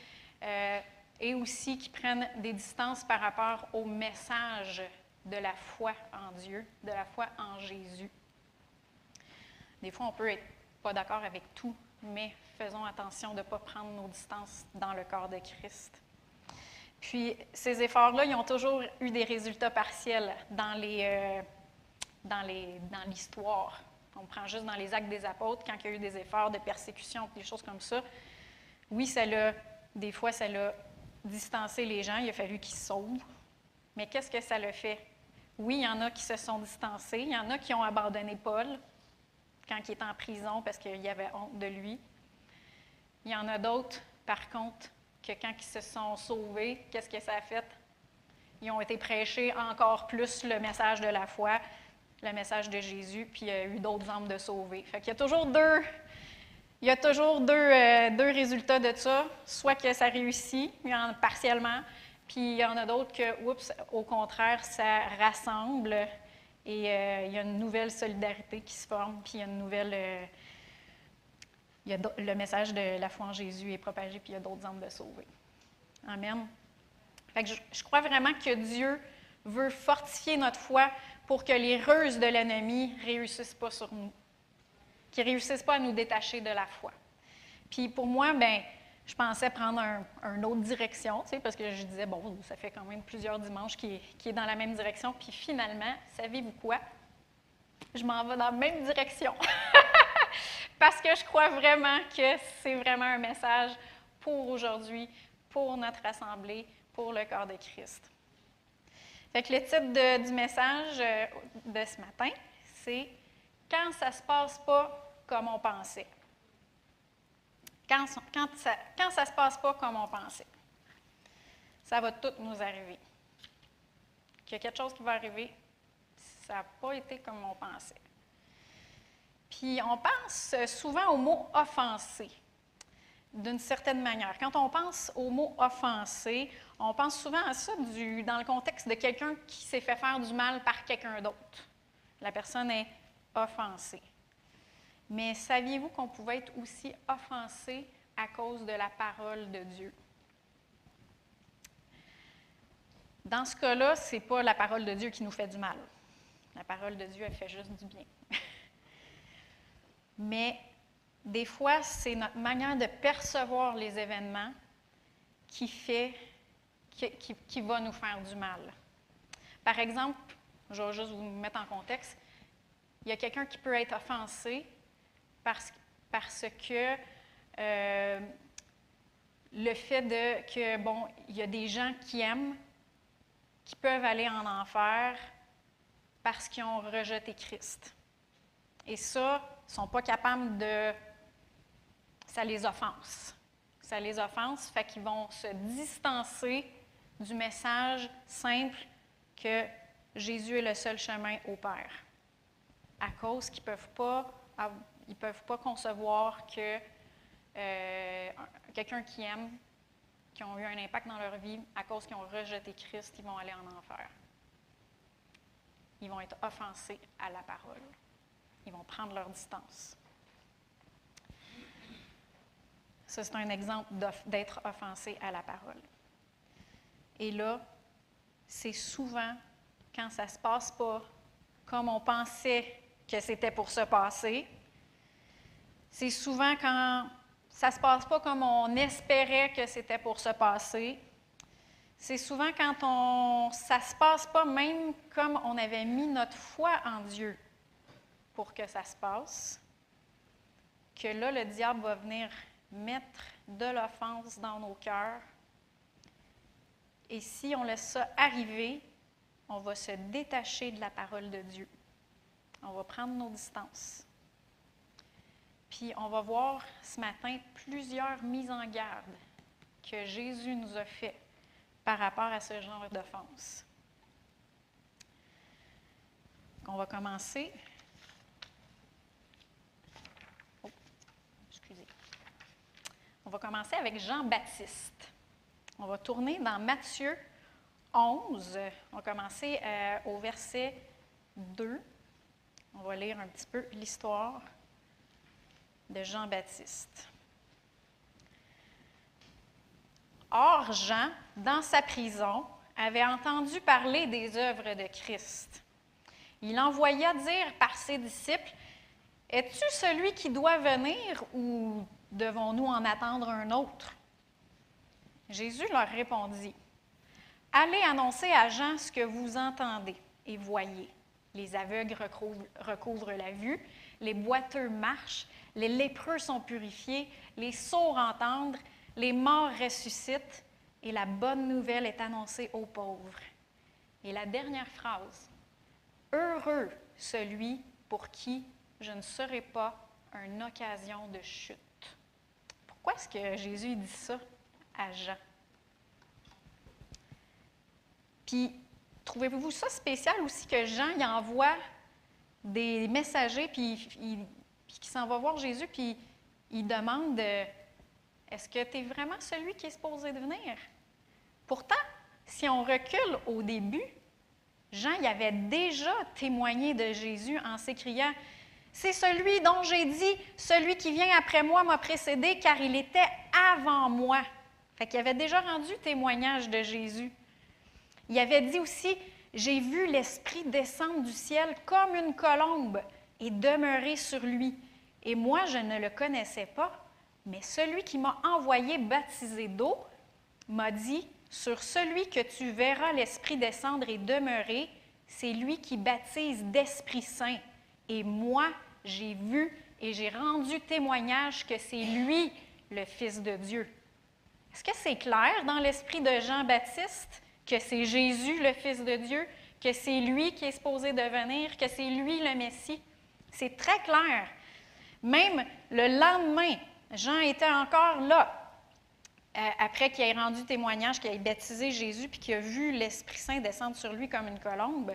euh, et aussi qui prennent des distances par rapport au message de la foi en Dieu, de la foi en Jésus. Des fois, on peut être pas d'accord avec tout, mais faisons attention de ne pas prendre nos distances dans le corps de Christ. Puis, ces efforts-là, ils ont toujours eu des résultats partiels dans les, euh, dans les, dans l'histoire. On prend juste dans les actes des apôtres, quand il y a eu des efforts de persécution, des choses comme ça. Oui, ça l'a, des fois, ça l'a distancé les gens, il a fallu qu'ils sauvent. Mais qu'est-ce que ça le fait? Oui, il y en a qui se sont distancés, il y en a qui ont abandonné Paul quand il est en prison parce qu'il y avait honte de lui. Il y en a d'autres, par contre, que quand ils se sont sauvés, qu'est-ce que ça a fait? Ils ont été prêchés encore plus le message de la foi, le message de Jésus, puis il y a eu d'autres âmes de sauvés. Fait qu'il y a toujours deux, il y a toujours deux, euh, deux résultats de ça. Soit que ça réussit, il en- partiellement, puis il y en a d'autres que, oups, au contraire, ça rassemble et euh, il y a une nouvelle solidarité qui se forme, puis il y a une nouvelle. euh, il y a le message de la foi en Jésus est propagé, puis il y a d'autres âmes de sauvés. Amen. Fait je crois vraiment que Dieu veut fortifier notre foi pour que les ruses de l'ennemi ne réussissent pas sur nous, qu'ils ne réussissent pas à nous détacher de la foi. Puis pour moi, ben, je pensais prendre un, une autre direction, tu sais, parce que je disais, bon, ça fait quand même plusieurs dimanches qui qui est dans la même direction. Puis finalement, savez-vous quoi? Je m'en vais dans la même direction. <laughs> parce que je crois vraiment que c'est vraiment un message pour aujourd'hui, pour notre assemblée, pour le corps de Christ. Fait que le titre du message euh, de ce matin, c'est Quand ça ne se passe pas comme on pensait. Quand, ça se passe pas comme on pensait. Ça va tout nous arriver. Qu'il y a quelque chose qui va arriver, ça n'a pas été comme on pensait. Puis on pense souvent au mot offensé. D'une certaine manière. Quand on pense au mot offenser, on pense souvent à ça dans le contexte de quelqu'un qui s'est fait faire du mal par quelqu'un d'autre. La personne est offensée. Mais saviez-vous qu'on pouvait être aussi offensé à cause de la parole de Dieu? Dans ce cas-là, ce n'est pas la parole de Dieu qui nous fait du mal. La parole de Dieu, elle fait juste du bien. <laughs> Mais des fois, c'est notre manière de percevoir les événements qui fait, qui, va nous faire du mal. Par exemple, je vais juste vous mettre en contexte, il y a quelqu'un qui peut être offensé parce, parce que euh, le fait de que, bon, il y a des gens qui aiment, qui peuvent aller en enfer parce qu'ils ont rejeté Christ. Et ça, ils ne sont pas capables de... Ça les offense. Ça les offense, fait qu'ils vont se distancer du message simple que Jésus est le seul chemin au Père. À cause qu'ils ne peuvent, pas peuvent pas concevoir que euh, un- quelqu'un qui aime, qui ont eu un impact dans leur vie, à cause qu'ils ont rejeté Christ, ils vont aller en enfer. Ils vont être offensés à la parole. Ils vont prendre leur distance. Ça, c'est un exemple d'être offensé à la parole. Et là, c'est souvent quand ça ne se passe pas comme on pensait que c'était pour se passer. C'est souvent quand ça ne se passe pas comme on espérait que c'était pour se passer. C'est souvent quand on, ça ne se passe pas même comme on avait mis notre foi en Dieu pour que ça se passe, que là, le diable va venir mettre de l'offense dans nos cœurs. Et si on laisse ça arriver, on va se détacher de la parole de Dieu. On va prendre nos distances. Puis on va voir ce matin plusieurs mises en garde que Jésus nous a fait par rapport à ce genre d'offense. On va commencer. Oh, excusez. On va commencer avec Jean-Baptiste. On va tourner dans Matthieu 11. On va commencer euh, au verset 2. On va lire un petit peu l'histoire de Jean-Baptiste. Or, Jean, dans sa prison, avait entendu parler des œuvres de Christ. Il envoya dire par ses disciples, Es-tu celui qui doit venir ou devons-nous en attendre un autre? Jésus leur répondit, Allez annoncer à Jean ce que vous entendez et voyez. Les aveugles recouvrent, la vue, les boiteux marchent, les lépreux sont purifiés, les sourds entendent, les morts ressuscitent, et la bonne nouvelle est annoncée aux pauvres. Et la dernière phrase, Heureux celui pour qui je ne serai pas une occasion de chute. Pourquoi est-ce que Jésus dit ça à Jean? Puis, trouvez-vous ça spécial aussi que Jean il envoie des messagers, puis, il, s'en va voir Jésus, puis il demande Est-ce que tu es vraiment celui qui est supposé de venir? Pourtant, si on recule au début, Jean y avait déjà témoigné de Jésus en s'écriant C'est celui dont j'ai dit Celui qui vient après moi m'a précédé, car il était avant moi. Fait qu'il avait déjà rendu témoignage de Jésus. Il avait dit aussi, j'ai vu l'Esprit descendre du ciel comme une colombe et demeurer sur lui. Et moi, je ne le connaissais pas, mais celui qui m'a envoyé baptiser d'eau m'a dit, sur celui que tu verras l'Esprit descendre et demeurer, c'est lui qui baptise d'Esprit Saint. Et moi, j'ai vu et j'ai rendu témoignage que c'est lui le Fils de Dieu. Est-ce que c'est clair dans l'esprit de Jean-Baptiste que c'est Jésus le Fils de Dieu, que c'est lui qui est supposé devenir, que c'est lui le Messie? C'est très clair. Même le lendemain, Jean était encore là, euh, après qu'il ait rendu témoignage, qu'il ait baptisé Jésus, puis qu'il a vu l'Esprit Saint descendre sur lui comme une colombe.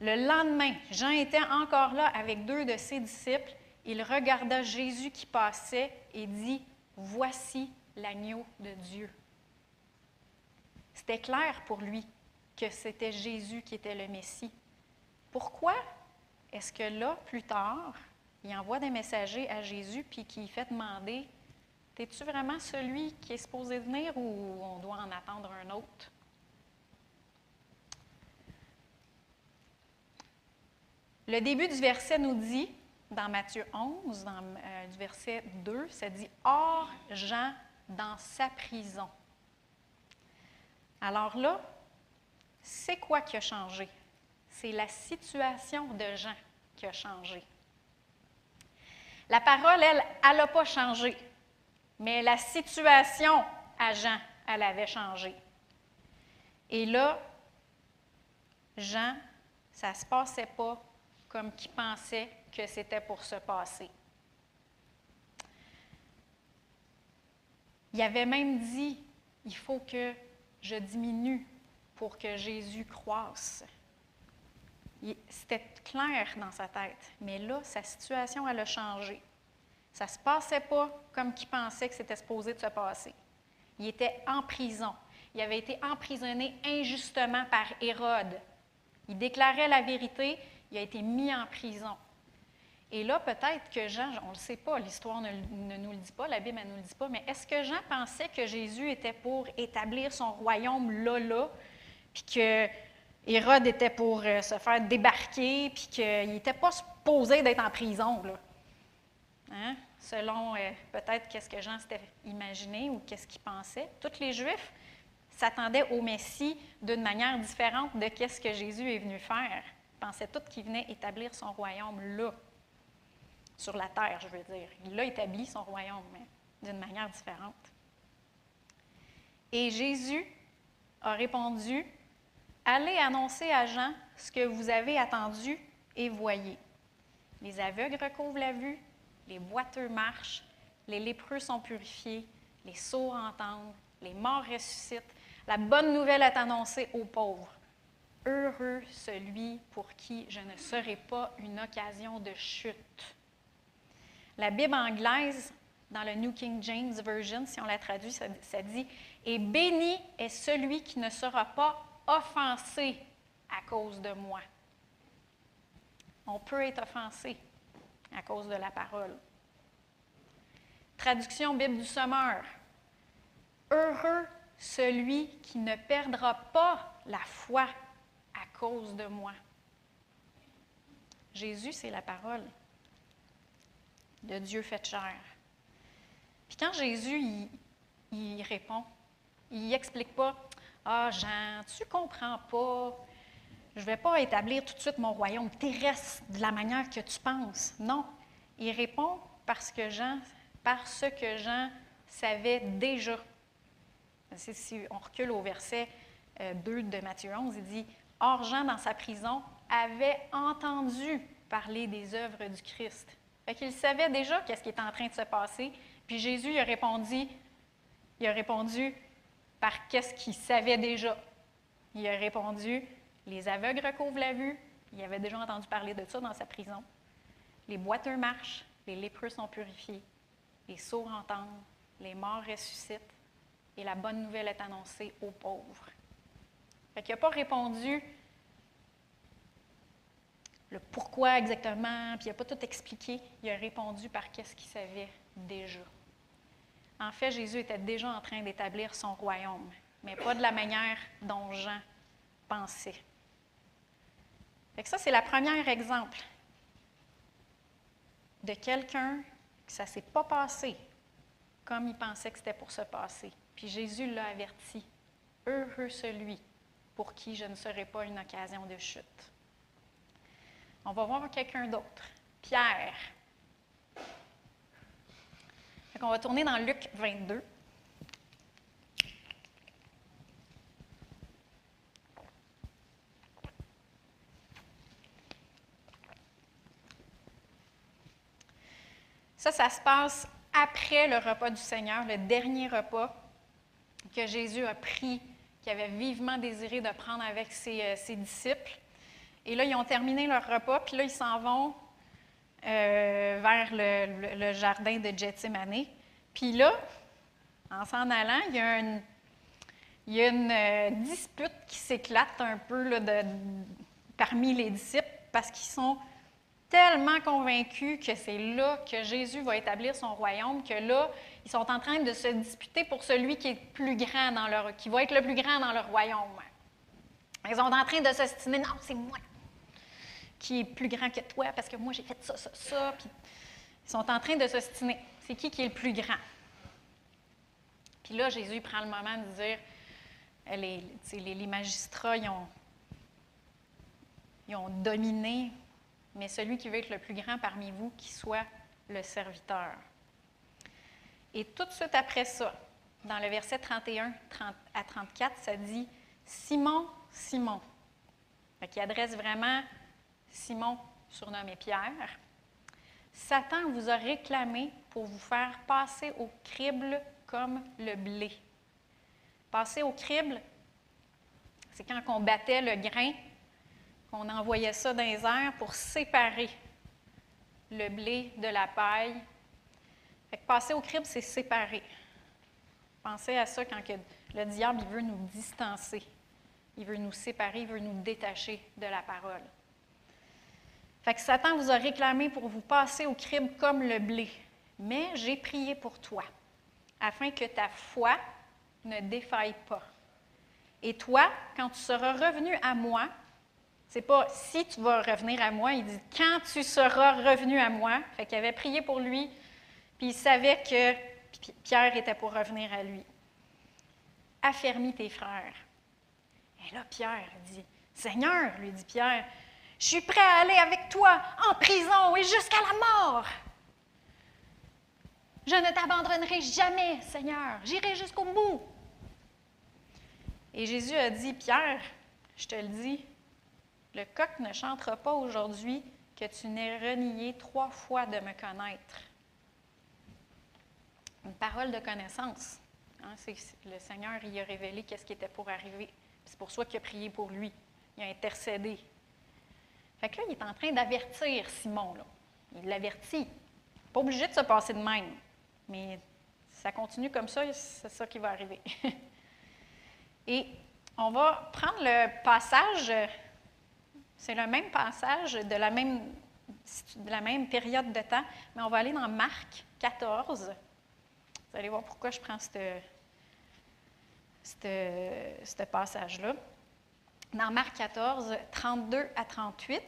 Le lendemain, Jean était encore là avec deux de ses disciples. Il regarda Jésus qui passait et dit, Voici l'agneau de Dieu. C'était clair pour lui que c'était Jésus qui était le Messie. Pourquoi est-ce que là, plus tard, il envoie des messagers à Jésus puis qu'il fait demander T'es-tu vraiment celui qui est supposé venir ou on doit en attendre un autre Le début du verset nous dit, dans Matthieu 11, dans, euh, du verset 2, ça dit Or, Jean dans sa prison. Alors là, c'est quoi qui a changé? C'est la situation de Jean qui a changé. La parole, elle, elle n'a pas changé, mais la situation à Jean, elle avait changé. Et là, Jean, ça ne se passait pas comme qu'il pensait que c'était pour se passer. Il avait même dit, il faut que je diminue pour que Jésus croisse. C'était clair dans sa tête, mais là, sa situation, elle a changé. Ça ne se passait pas comme qu'il pensait que c'était supposé de se passer. Il était en prison. Il avait été emprisonné injustement par Hérode. Il déclarait la vérité, il a été mis en prison. Et là, peut-être que Jean, on ne le sait pas, l'histoire ne, nous le dit pas, la Bible ne nous le dit pas, mais est-ce que Jean pensait que Jésus était pour établir son royaume là, là, puis que Hérode était pour euh, se faire débarquer, puis qu'il n'était pas supposé d'être en prison, là? Hein? Selon euh, peut-être qu'est-ce que Jean s'était imaginé ou qu'est-ce qu'il pensait. Tous les Juifs s'attendaient au Messie d'une manière différente de qu'est-ce que Jésus est venu faire. Ils pensaient tous qu'il venait établir son royaume là sur la terre, je veux dire. Il a établi son royaume, mais d'une manière différente. Et Jésus a répondu, Allez annoncer à Jean ce que vous avez attendu et voyez. Les aveugles recouvrent la vue, les boiteux marchent, les lépreux sont purifiés, les sourds entendent, les morts ressuscitent. La bonne nouvelle est annoncée aux pauvres. Heureux celui pour qui je ne serai pas une occasion de chute. La Bible anglaise, dans le New King James Version, si on la traduit, ça, dit Et béni est celui qui ne sera pas offensé à cause de moi. On peut être offensé à cause de la parole. Traduction Bible du Sommeur. Heureux celui qui ne perdra pas la foi cause de moi. Jésus, c'est la parole de Dieu fait chair. Puis quand Jésus, il, répond, il n'explique pas Ah, Jean, tu comprends pas, je ne vais pas établir tout de suite mon royaume terrestre de la manière que tu penses. Non, il répond parce que Jean, parce que Jean savait déjà. Si on recule au verset 2 de Matthieu 11, il dit Or, Jean, dans sa prison, avait entendu parler des œuvres du Christ. Fait qu'il savait déjà qu'est-ce qui était en train de se passer. Puis Jésus il a répondu, il a répondu par qu'est-ce qu'il savait déjà. Il a répondu les aveugles recouvrent la vue. Il avait déjà entendu parler de ça dans sa prison. Les boiteux marchent, les lépreux sont purifiés, les sourds entendent, les morts ressuscitent, et la bonne nouvelle est annoncée aux pauvres. Fait qu'il n'a pas répondu le pourquoi exactement, puis il n'a pas tout expliqué. Il a répondu par qu'est-ce qu'il savait déjà. En fait, Jésus était déjà en train d'établir son royaume, mais pas de la manière dont Jean pensait. Fait ça, c'est le premier exemple de quelqu'un que ça ne s'est pas passé comme il pensait que c'était pour se passer. Puis Jésus l'a averti. Heureux celui pour qui je ne serai pas une occasion de chute. On va voir quelqu'un d'autre. Pierre. on va tourner dans Luc 22. Ça, ça se passe après le repas du Seigneur, le dernier repas que Jésus a pris, qu'il avait vivement désiré de prendre avec ses, euh, ses, disciples. Et là, ils ont terminé leur repas, puis là, ils s'en vont euh, vers le, jardin de Gethsemane. Puis là, en s'en allant, il y a une, il y a une euh, dispute qui s'éclate un peu là, de- parmi les disciples parce qu'ils sont tellement convaincus que c'est là que Jésus va établir son royaume que là, ils sont en train de se disputer pour celui qui est plus grand dans leur, qui va être le plus grand dans leur royaume. Ils sont en train de s'ostiner, non, c'est moi qui est plus grand que toi parce que moi j'ai fait ça, ça, ça. Puis ils sont en train de s'ostiner. C'est qui qui est le plus grand? Puis là, Jésus prend le moment de dire, euh, les, les, magistrats, ils ont, ont dominé, mais celui qui veut être le plus grand parmi vous, qui soit le serviteur. Et tout de suite après ça, dans le verset 31 30 à 34, ça dit Simon, Simon. Qu'il adresse vraiment Simon, surnommé Pierre. Satan vous a réclamé pour vous faire passer au crible comme le blé. Passer au crible, c'est quand on battait le grain, qu'on envoyait ça dans les airs pour séparer le blé de la paille. Fait que passer au crible, c'est séparer. Pensez à ça quand que le diable veut nous distancer. Il veut nous séparer, il veut nous détacher de la parole. Fait que Satan vous a réclamé pour vous passer au crible comme le blé. Mais j'ai prié pour toi, afin que ta foi ne défaille pas. Et toi, quand tu seras revenu à moi, c'est pas si tu vas revenir à moi, il dit quand tu seras revenu à moi. Fait qu'il avait prié pour lui, puis il savait que Pi- Pierre était pour revenir à lui. Affermis tes frères. Et là, Pierre dit Seigneur, lui dit Pierre, je suis prêt à aller avec toi en prison et jusqu'à la mort. Je ne t'abandonnerai jamais, Seigneur. J'irai jusqu'au bout. Et Jésus a dit, Pierre, je te le dis, le coq ne chantera pas aujourd'hui que tu n'aies renié trois fois de me connaître. Une parole de connaissance. Hein, le Seigneur y a révélé qu'est-ce qui était pour arriver. C'est pour ça qu'il a prié pour lui. Il a intercédé. Fait que là, il est en train d'avertir Simon. Là. Il l'avertit. Pas obligé de se passer de même. Mais ça continue comme ça, c'est ça qui va arriver. <laughs> Et on va prendre le passage, c'est le même passage de la même, de la même période de temps, mais on va aller dans Marc 14. Vous allez voir pourquoi je prends ce passage-là. Dans Marc 14, 32 à 38,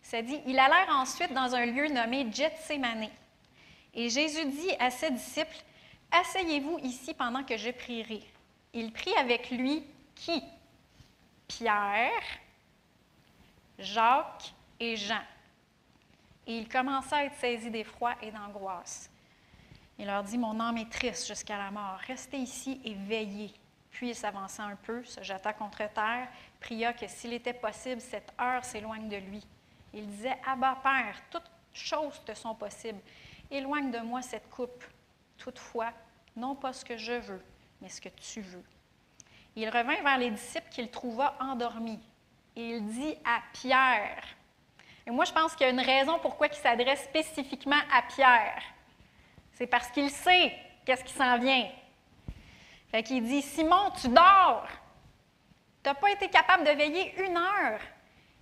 ça dit Ils allèrent ensuite dans un lieu nommé Gethsémané. Et Jésus dit à ses disciples Asseyez-vous ici pendant que je prierai. Il prit avec lui qui? Pierre, Jacques et Jean. Et il commença à être saisi d'effroi et d'angoisse. Il leur dit Mon âme est triste jusqu'à la mort. Restez ici et veillez. Puis il s'avança un peu, se jeta contre terre, pria que s'il était possible, cette heure s'éloigne de lui. Il disait Abba, Père, toutes choses te sont possibles. Éloigne de moi cette coupe. Toutefois, non pas ce que je veux, mais ce que tu veux. Il revint vers les disciples qu'il trouva endormis. Et il dit à Pierre, et moi je pense qu'il y a une raison pourquoi il s'adresse spécifiquement à Pierre. C'est parce qu'il sait qu'est-ce qui s'en vient. Fait qu'il dit, Simon, tu dors. Tu n'as pas été capable de veiller une heure.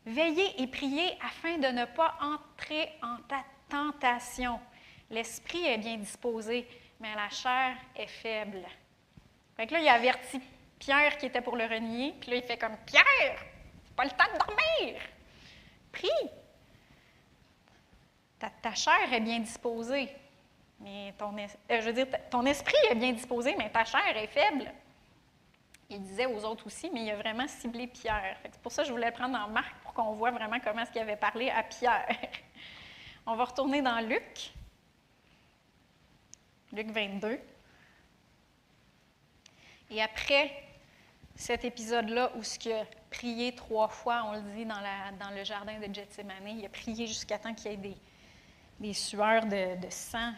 Veillez et priez afin de ne pas entrer en ta tentation. L'esprit est bien disposé, mais la chair est faible. Fait que là, il avertit Pierre qui était pour le renier, puis là, il fait comme Pierre, pas le temps de dormir. Prie. Ta chair est bien disposée, mais ton, euh, je veux dire, ton esprit est bien disposé, mais ta chair est faible. Il disait aux autres aussi, mais il a vraiment ciblé Pierre. C'est pour ça que je voulais prendre en marque pour qu'on voit vraiment comment est-ce qu'il avait parlé à Pierre. <laughs> On va retourner dans Luc. Luc 22. Et après cet épisode-là où ce qu'il a prié trois fois, on le dit dans, le jardin de Gethsemane, il a prié jusqu'à temps qu'il y ait des, sueurs de sang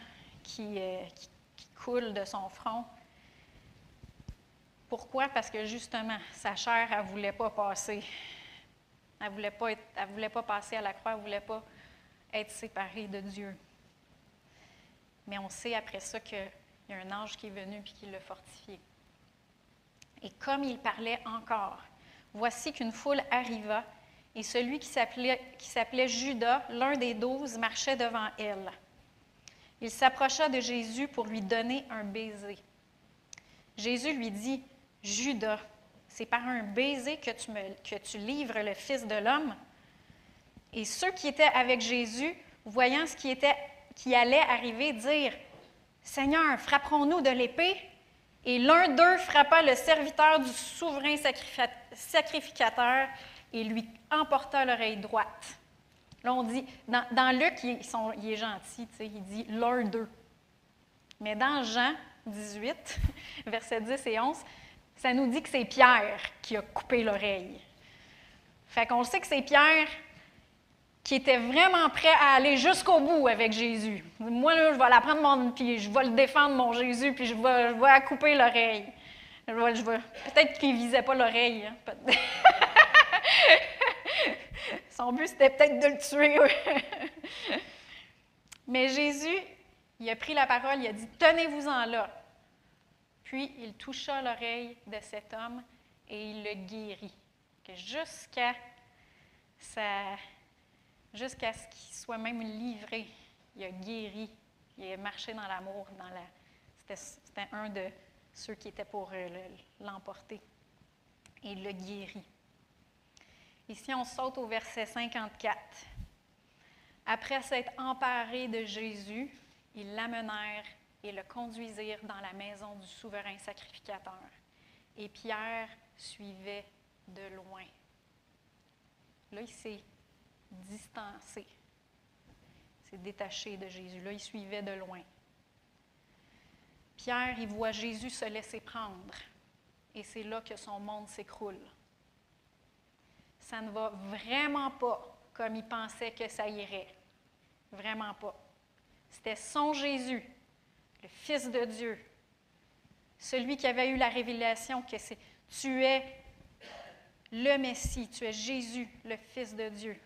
qui, euh, qui- coulent de son front. Pourquoi? Parce que justement, sa chair, elle ne voulait pas passer. Elle ne voulait, pas voulait pas passer à la croix, elle ne voulait pas être séparée de Dieu. Mais on sait après ça qu'il y a un ange qui est venu et qui l'a fortifié. Et comme il parlait encore, voici qu'une foule arriva, et celui qui s'appelait Judas, l'un des douze, marchait devant elle. Il s'approcha de Jésus pour lui donner un baiser. Jésus lui dit, Judas, c'est par un baiser que tu, me, que tu livres le Fils de l'homme. Et ceux qui étaient avec Jésus, voyant ce qui, était, qui allait arriver, dirent, Seigneur, frapperons-nous de l'épée? Et l'un d'eux frappa le serviteur du souverain sacrifi- sacrificateur et lui emporta l'oreille droite. Là, on dit, dans, Luc, il, il est gentil, il dit l'un d'eux. Mais dans Jean 18, <laughs> versets 10 et 11, ça nous dit que c'est Pierre qui a coupé l'oreille. Fait qu'on sait que c'est Pierre qui était vraiment prêt à aller jusqu'au bout avec Jésus. Moi, là, je vais la prendre, mon, puis je vais le défendre, mon Jésus, puis je vais, je vais couper l'oreille. Je vais- je vais- Peut-être qu'il ne visait pas l'oreille. hein, <laughs> Son but, c'était peut-être de le tuer. <laughs> Mais Jésus, il a pris la parole, il a dit, tenez-vous-en là. Puis il toucha l'oreille de cet homme et il le guérit. Jusqu'à ce qu'il soit même livré, il a guéri, il a marché dans l'amour. Dans la... c'était, un de ceux qui étaient pour euh, le- l'emporter. Et il l'a guéri. Ici, on saute au verset 54. Après s'être emparé de Jésus, ils l'amenèrent et le conduisirent dans la maison du souverain sacrificateur. Et Pierre suivait de loin. Là, il s'est distancé. Il s'est détaché de Jésus. Là, il suivait de loin. Pierre, il voit Jésus se laisser prendre. Et c'est là que son monde s'écroule. Ça ne va vraiment pas comme il pensait que ça irait. Vraiment pas. C'était son Jésus, le Fils de Dieu, celui qui avait eu la révélation que c'est tu es le Messie, tu es Jésus, le Fils de Dieu.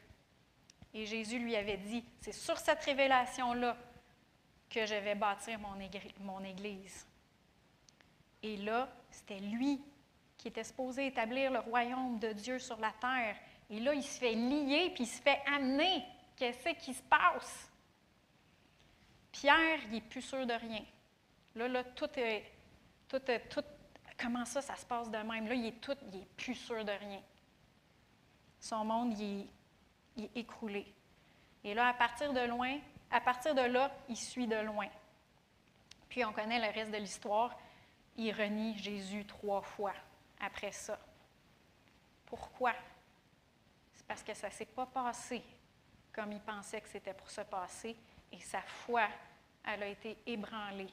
Et Jésus lui avait dit, c'est sur cette révélation-là que je vais bâtir mon, Église. Et là, c'était lui qui était supposé établir le royaume de Dieu sur la terre. Et là, il se fait lier, puis il se fait amener. Qu'est-ce qui se passe? Pierre, il n'est plus sûr de rien. Là, là, tout est, tout est- tout- comment ça, ça se passe de même? Là, il est tout, il est plus sûr de rien. Son monde, il est, il est écroulé. Et là, à partir de loin, à partir de là, il suit de loin. Puis on connaît le reste de l'histoire. Il renie Jésus trois fois après ça. Pourquoi? C'est parce que ça ne s'est pas passé comme il pensait que c'était pour se passer et sa foi, elle a été ébranlée.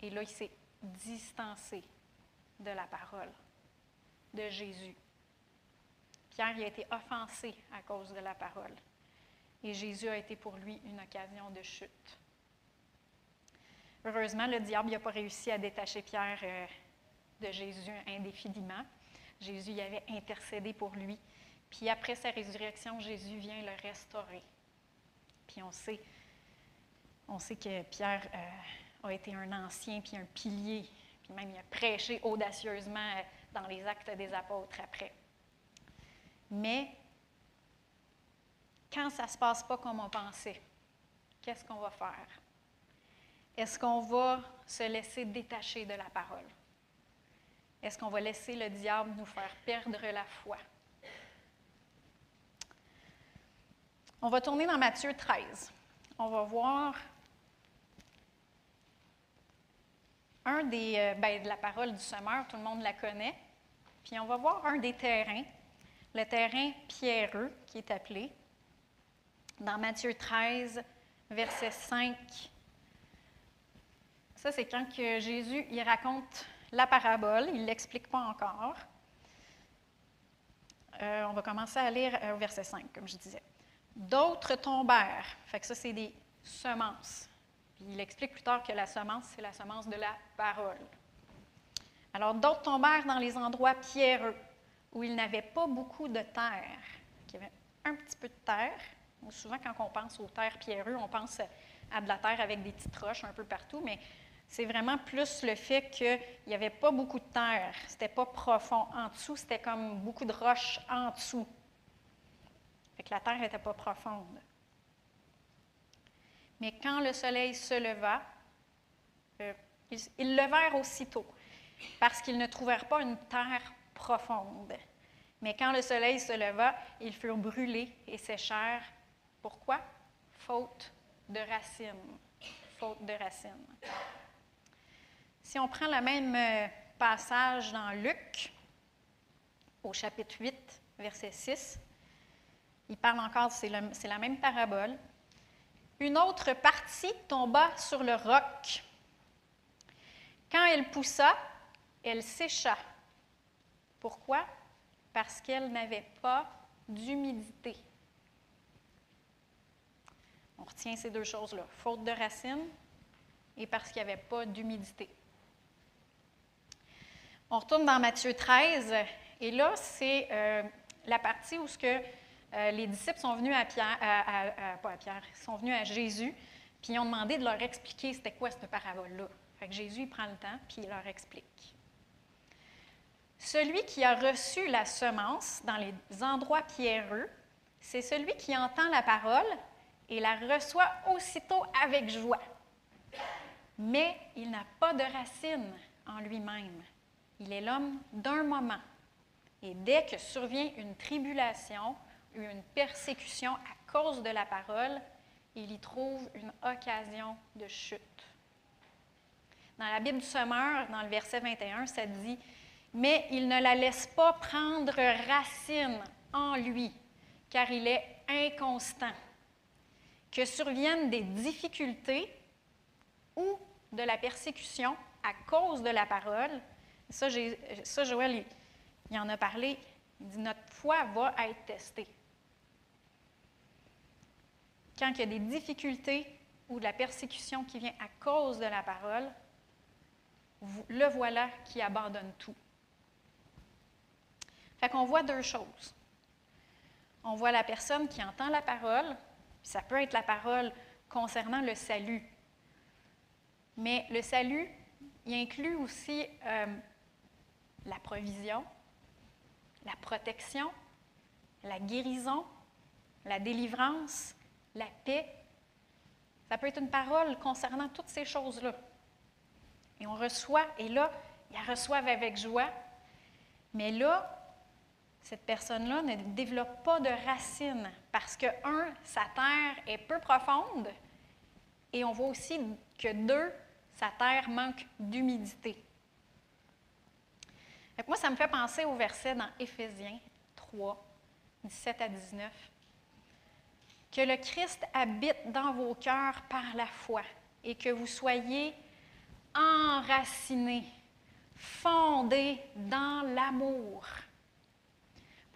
Et là, il s'est distancé de la parole de Jésus. Pierre il a été offensé à cause de la parole. Et Jésus a été pour lui une occasion de chute. Heureusement, le diable n'a pas réussi à détacher Pierre euh, de Jésus indéfiniment. Jésus y avait intercédé pour lui. Puis après sa résurrection, Jésus vient le restaurer. Puis on sait, on sait que Pierre euh, a été un ancien, puis un pilier, puis même il a prêché audacieusement euh, dans les actes des apôtres après. Mais quand ça ne se passe pas comme on pensait, qu'est-ce qu'on va faire? Est-ce qu'on va se laisser détacher de la parole? Est-ce qu'on va laisser le diable nous faire perdre la foi? On va tourner dans Matthieu 13. On va voir un des, euh, ben, la parole du semeur, tout le monde la connaît. Puis on va voir un des terrains, le terrain pierreux qui est appelé, dans Matthieu 13, verset 5. Ça, c'est quand Jésus raconte la parabole, il ne l'explique pas encore. Euh, on va commencer à lire euh, au verset 5, comme je disais. D'autres tombèrent. Fait ça, c'est des semences. Il explique plus tard que la semence, c'est la semence de la parole. Alors, d'autres tombèrent dans les endroits pierreux, où il n'avait pas beaucoup de terre. Il y avait un petit peu de terre. Souvent, quand on pense aux terres pierreuses, on pense à de la terre avec des petites roches un peu partout, mais c'est vraiment plus le fait qu'il n'y avait pas beaucoup de terre. C'était pas profond. En dessous, c'était comme beaucoup de roches en dessous. Fait que la terre n'était pas profonde. Mais quand le soleil se leva, euh, ils, ils levèrent aussitôt, parce qu'ils ne trouvèrent pas une terre profonde. Mais quand le soleil se leva, ils furent brûlés et séchèrent. Pourquoi? Faute de racines. Faute de racines. Si on prend le même euh, passage dans Luc, au chapitre 8, verset 6, il parle encore, c'est la même parabole. Une autre partie tomba sur le roc. Quand elle poussa, elle sécha. Pourquoi? Parce qu'elle n'avait pas d'humidité. On retient ces deux choses-là. Faute de racines et parce qu'il n'y avait pas d'humidité. On retourne dans Matthieu 13, et là, c'est euh, la partie où ce que, euh, les disciples sont venus à Pierre, pas à Pierre, sont venus à Jésus, puis ils ont demandé de leur expliquer c'était quoi cette parabole-là. Jésus, prend le temps, puis il leur explique. Celui qui a reçu la semence dans les endroits pierreux, c'est celui qui entend la parole et la reçoit aussitôt avec joie. Mais il n'a pas de racine en lui-même. Il est l'homme d'un moment. Et dès que survient une tribulation ou une persécution à cause de la parole, il y trouve une occasion de chute. Dans la Bible du Sommeur, dans le verset 21, ça dit Mais il ne la laisse pas prendre racine en lui, car il est inconstant. Que surviennent des difficultés ou de la persécution à cause de la parole. Ça, ça Joël, il, en a parlé. Il dit Notre foi va être testée. Quand il y a des difficultés ou de la persécution qui vient à cause de la parole, le voilà qui abandonne tout. Fait qu'on voit deux choses. On voit la personne qui entend la parole, puis ça peut être la parole concernant le salut. Mais le salut, il inclut aussi euh, la provision, la protection, la guérison, la délivrance, la paix. Ça peut être une parole concernant toutes ces choses-là. Et on reçoit, et là, ils la reçoivent avec joie. Mais là, cette personne-là ne développe pas de racines parce que, un, sa terre est peu profonde et on voit aussi que, deux, sa terre manque d'humidité. Moi, ça me fait penser au verset dans Éphésiens 3, 17 à 19. Que le Christ habite dans vos cœurs par la foi et que vous soyez enracinés, fondés dans l'amour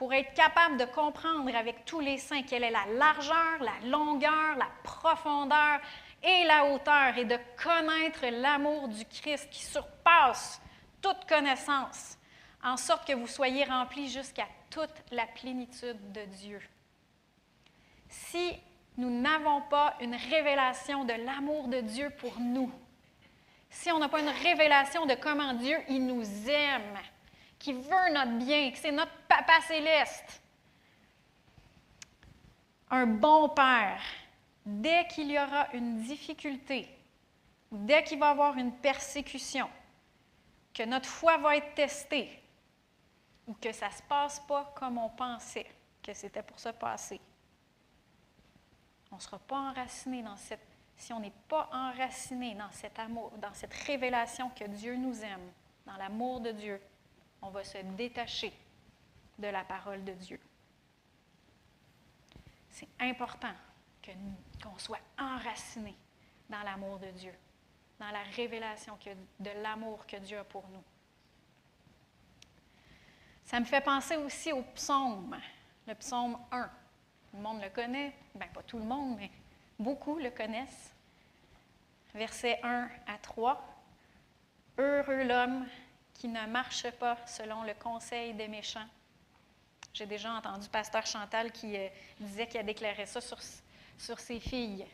pour être capable de comprendre avec tous les saints quelle est la largeur, la longueur, la profondeur et la hauteur, et de connaître l'amour du Christ qui surpasse toute connaissance, en sorte que vous soyez remplis jusqu'à toute la plénitude de Dieu. Si nous n'avons pas une révélation de l'amour de Dieu pour nous, si on n'a pas une révélation de comment Dieu il nous aime, qui veut notre bien, que c'est notre Papa céleste, un bon Père, dès qu'il y aura une difficulté, dès qu'il va y avoir une persécution, que notre foi va être testée, ou que ça ne se passe pas comme on pensait que c'était pour se passer, on ne sera pas enraciné dans cette si on n'est pas enraciné dans cet amour, dans cette révélation que Dieu nous aime, dans l'amour de Dieu, on va se détacher de la parole de Dieu. C'est important qu'on soit enraciné dans l'amour de Dieu, dans la révélation de l'amour que Dieu a pour nous. Ça me fait penser aussi au psaume, le psaume 1. Tout le monde le connaît, bien pas tout le monde, mais beaucoup le connaissent. Versets 1 à 3. Heureux l'homme qui ne marche pas selon le conseil des méchants. J'ai déjà entendu Pasteur Chantal qui euh, disait qu'il a déclaré ça sur, sur ses filles.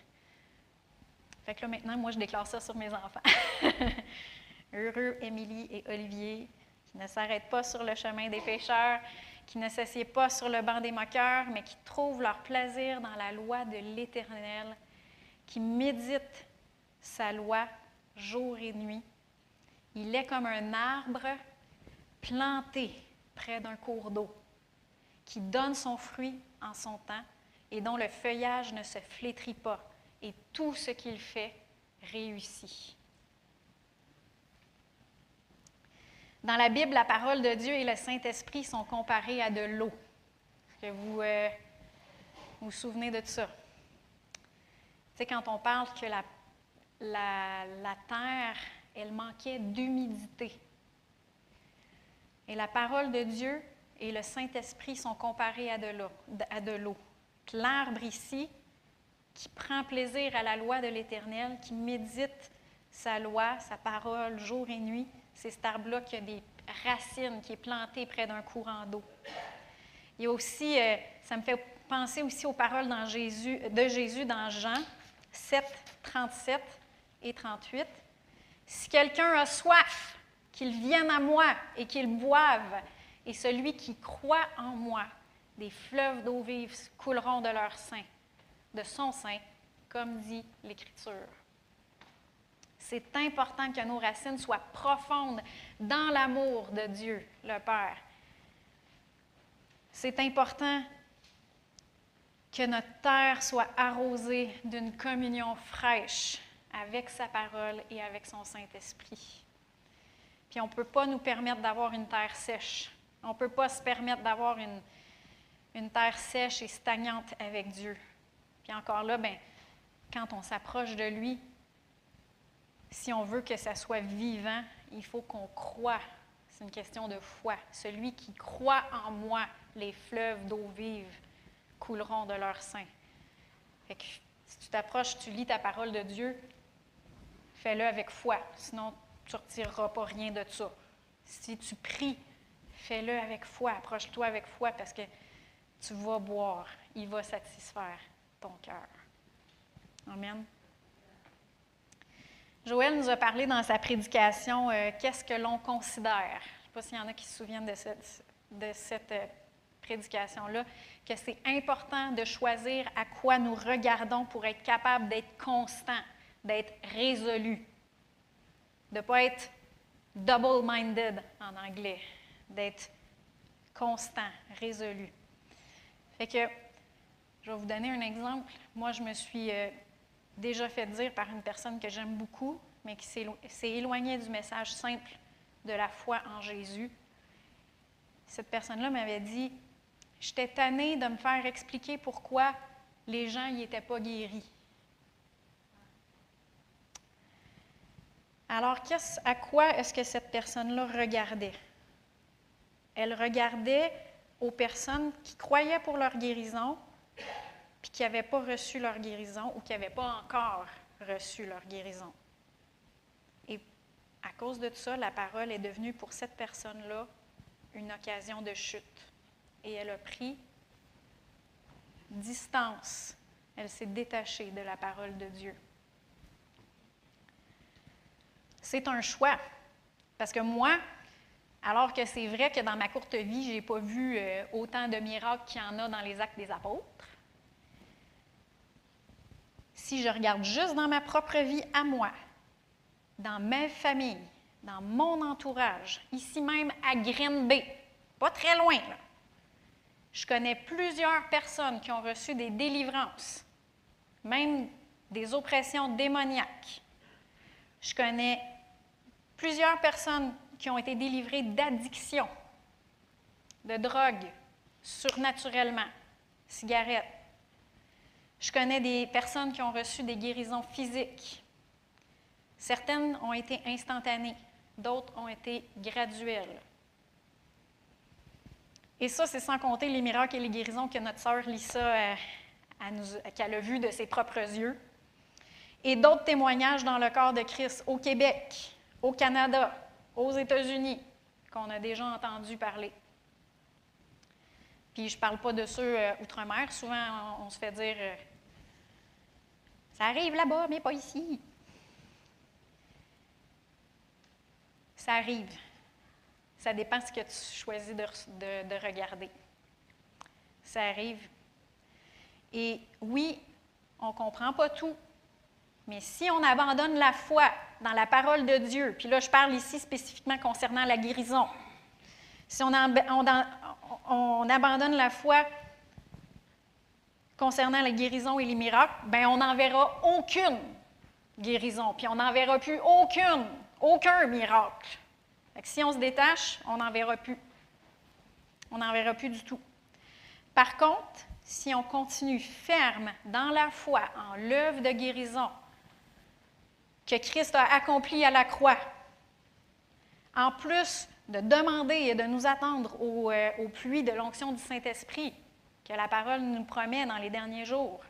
Fait que là, maintenant, moi, je déclare ça sur mes enfants. <laughs> Heureux Émilie et Olivier, qui ne s'arrêtent pas sur le chemin des pécheurs, qui ne s'assiedent pas sur le banc des moqueurs, mais qui trouvent leur plaisir dans la loi de l'Éternel, qui méditent sa loi jour et nuit. Il est comme un arbre planté près d'un cours d'eau, qui donne son fruit en son temps et dont le feuillage ne se flétrit pas, et tout ce qu'il fait réussit. Dans la Bible, la parole de Dieu et le Saint-Esprit sont comparés à de l'eau. Que vous euh, vous souvenez de ça? Tu sais, quand on parle que la, la, la terre, elle manquait d'humidité. Et la parole de Dieu et le Saint-Esprit sont comparés à de l'eau. L'arbre ici, qui prend plaisir à la loi de l'Éternel, qui médite sa loi, sa parole jour et nuit, c'est cet arbre-là qui a des racines, qui est planté près d'un courant d'eau. Il y a aussi, euh, ça me fait penser aussi aux paroles de Jésus dans Jean 7, 37 et 38. Si quelqu'un a soif, qu'il vienne à moi et qu'il boive, et celui qui croit en moi, des fleuves d'eau vive couleront de leur sein, de son sein, comme dit l'Écriture. C'est important que nos racines soient profondes dans l'amour de Dieu, le Père. C'est important que notre terre soit arrosée d'une communion fraîche avec sa parole et avec son Saint-Esprit. Puis on ne peut pas nous permettre d'avoir une terre sèche. On ne peut pas se permettre d'avoir une, une terre sèche et stagnante avec Dieu. Puis encore là, ben, quand on s'approche de lui, si on veut que ça soit vivant, il faut qu'on croit. C'est une question de foi. Celui qui croit en moi, les fleuves d'eau vive couleront de leur sein. Si tu t'approches, tu lis ta parole de Dieu, fais-le avec foi. Sinon, tu ne retireras pas rien de ça. Si tu pries, fais-le avec foi. Approche-toi avec foi parce que tu vas boire. Il va satisfaire ton cœur. Amen. Joël nous a parlé dans sa prédication euh, qu'est-ce que l'on considère? Je ne sais pas s'il y en a qui se souviennent de cette, de cette euh, prédication-là, que c'est important de choisir à quoi nous regardons pour être capable d'être constant, d'être résolu, de ne pas être double-minded en anglais, d'être constant, résolu. Fait que, je vais vous donner un exemple. Moi, je me suis euh, déjà fait dire par une personne que j'aime beaucoup, mais qui s'est éloignée du message simple de la foi en Jésus. Cette personne-là m'avait dit J'étais tannée de me faire expliquer pourquoi les gens n'y étaient pas guéris. Alors, à quoi est-ce que cette personne-là regardait? Elle regardait aux personnes qui croyaient pour leur guérison, puis qui n'avaient pas reçu leur guérison ou qui n'avaient pas encore reçu leur guérison. Et à cause de tout ça, la parole est devenue pour cette personne-là une occasion de chute. Et elle a pris distance. Elle s'est détachée de la parole de Dieu. C'est un choix. Parce que moi, alors que c'est vrai que dans ma courte vie, je n'ai pas vu euh, autant de miracles qu'il y en a dans les actes des apôtres, si je regarde juste dans ma propre vie à moi, dans ma famille, dans mon entourage, ici même à Green Bay, pas très loin, je connais plusieurs personnes qui ont reçu des délivrances, même des oppressions démoniaques. Je connais plusieurs personnes qui ont été délivrées d'addictions, de drogue, surnaturellement, cigarettes. Je connais des personnes qui ont reçu des guérisons physiques. Certaines ont été instantanées, d'autres ont été graduelles. Et ça, c'est sans compter les miracles et les guérisons que notre sœur Lisa euh, qu'elle a vues de ses propres yeux. Et d'autres témoignages dans le corps de Christ au Québec, au Canada, aux États-Unis, qu'on a déjà entendu parler. Puis je ne parle pas de ceux euh, outre-mer. Souvent, on, se fait dire euh, Ça arrive là-bas, mais pas ici. Ça arrive. Ça dépend ce que tu choisis de, de- de regarder. Ça arrive. Et oui, on ne comprend pas tout, mais si on abandonne la foi dans la parole de Dieu, puis là je parle ici spécifiquement concernant la guérison, si on, amb- on on abandonne la foi concernant la guérison et les miracles, ben on n'en verra aucune guérison, puis on n'en verra plus aucune, aucun miracle. Si on se détache, on n'en verra plus. On n'en verra plus du tout. Par contre, si on continue ferme dans la foi en l'œuvre de guérison que Christ a accomplie à la croix, en plus de demander et de nous attendre au, euh, au pluie de l'onction du Saint-Esprit que la parole nous promet dans les derniers jours,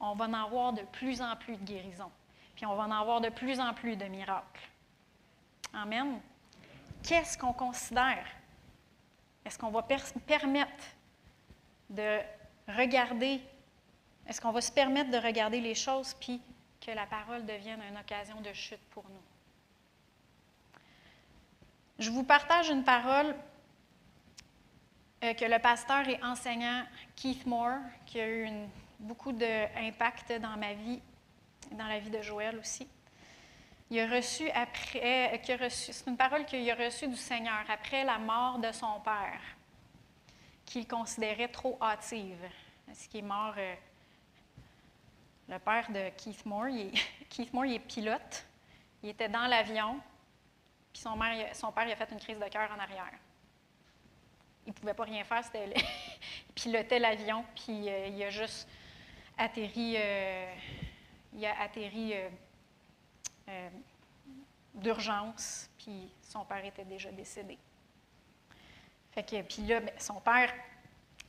on va en avoir de plus en plus de guérisons, puis on va en avoir de plus en plus de miracles. Amen. Qu'est-ce qu'on considère? Est-ce qu'on va per- permettre de regarder, est-ce qu'on va se permettre de regarder les choses puis que la parole devienne une occasion de chute pour nous? Je vous partage une parole euh, que le pasteur et enseignant Keith Moore, qui a eu beaucoup d'impact dans ma vie, dans la vie de Joël aussi. Il a reçu après, euh, c'est une parole qu'il a reçue du Seigneur après la mort de son père, qu'il considérait trop hâtive. Ce qui est mort, euh, le père de Keith Moore, <laughs> Keith Moore, est pilote. Il était dans l'avion, puis son, père il a fait une crise de cœur en arrière. Il ne pouvait pas rien faire, c'était <laughs> il pilotait l'avion, puis euh, il a juste atterri, euh, il a atterri euh, d'urgence, puis son père était déjà décédé. Fait que, puis là, ben, son père,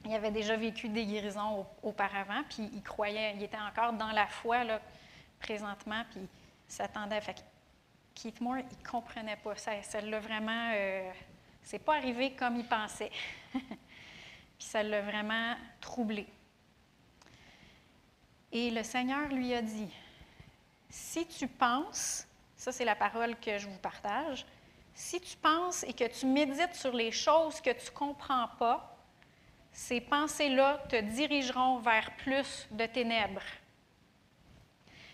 il avait déjà vécu des guérisons au- auparavant, puis il croyait, il était encore dans la foi, là, présentement, puis s'attendait. Keith Moore, il ne comprenait pas ça. L'a vraiment. Euh, c'est pas arrivé comme il pensait. <laughs> puis ça l'a vraiment troublé. Et le Seigneur lui a dit Si tu penses, ça c'est la parole que je vous partage, si tu penses et que tu médites sur les choses que tu ne comprends pas, ces pensées-là te dirigeront vers plus de ténèbres.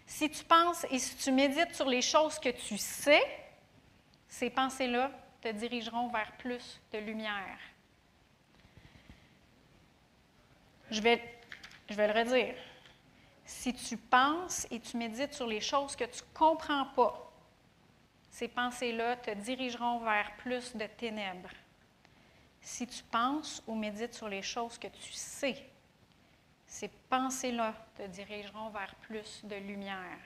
Si tu penses et si tu médites sur les choses que tu sais, ces pensées-là te dirigeront vers plus de lumière. Je vais, je vais le redire. Si tu penses et tu médites sur les choses que tu ne comprends pas, ces pensées-là te dirigeront vers plus de ténèbres. Si tu penses ou médites sur les choses que tu sais, ces pensées-là te dirigeront vers plus de lumière.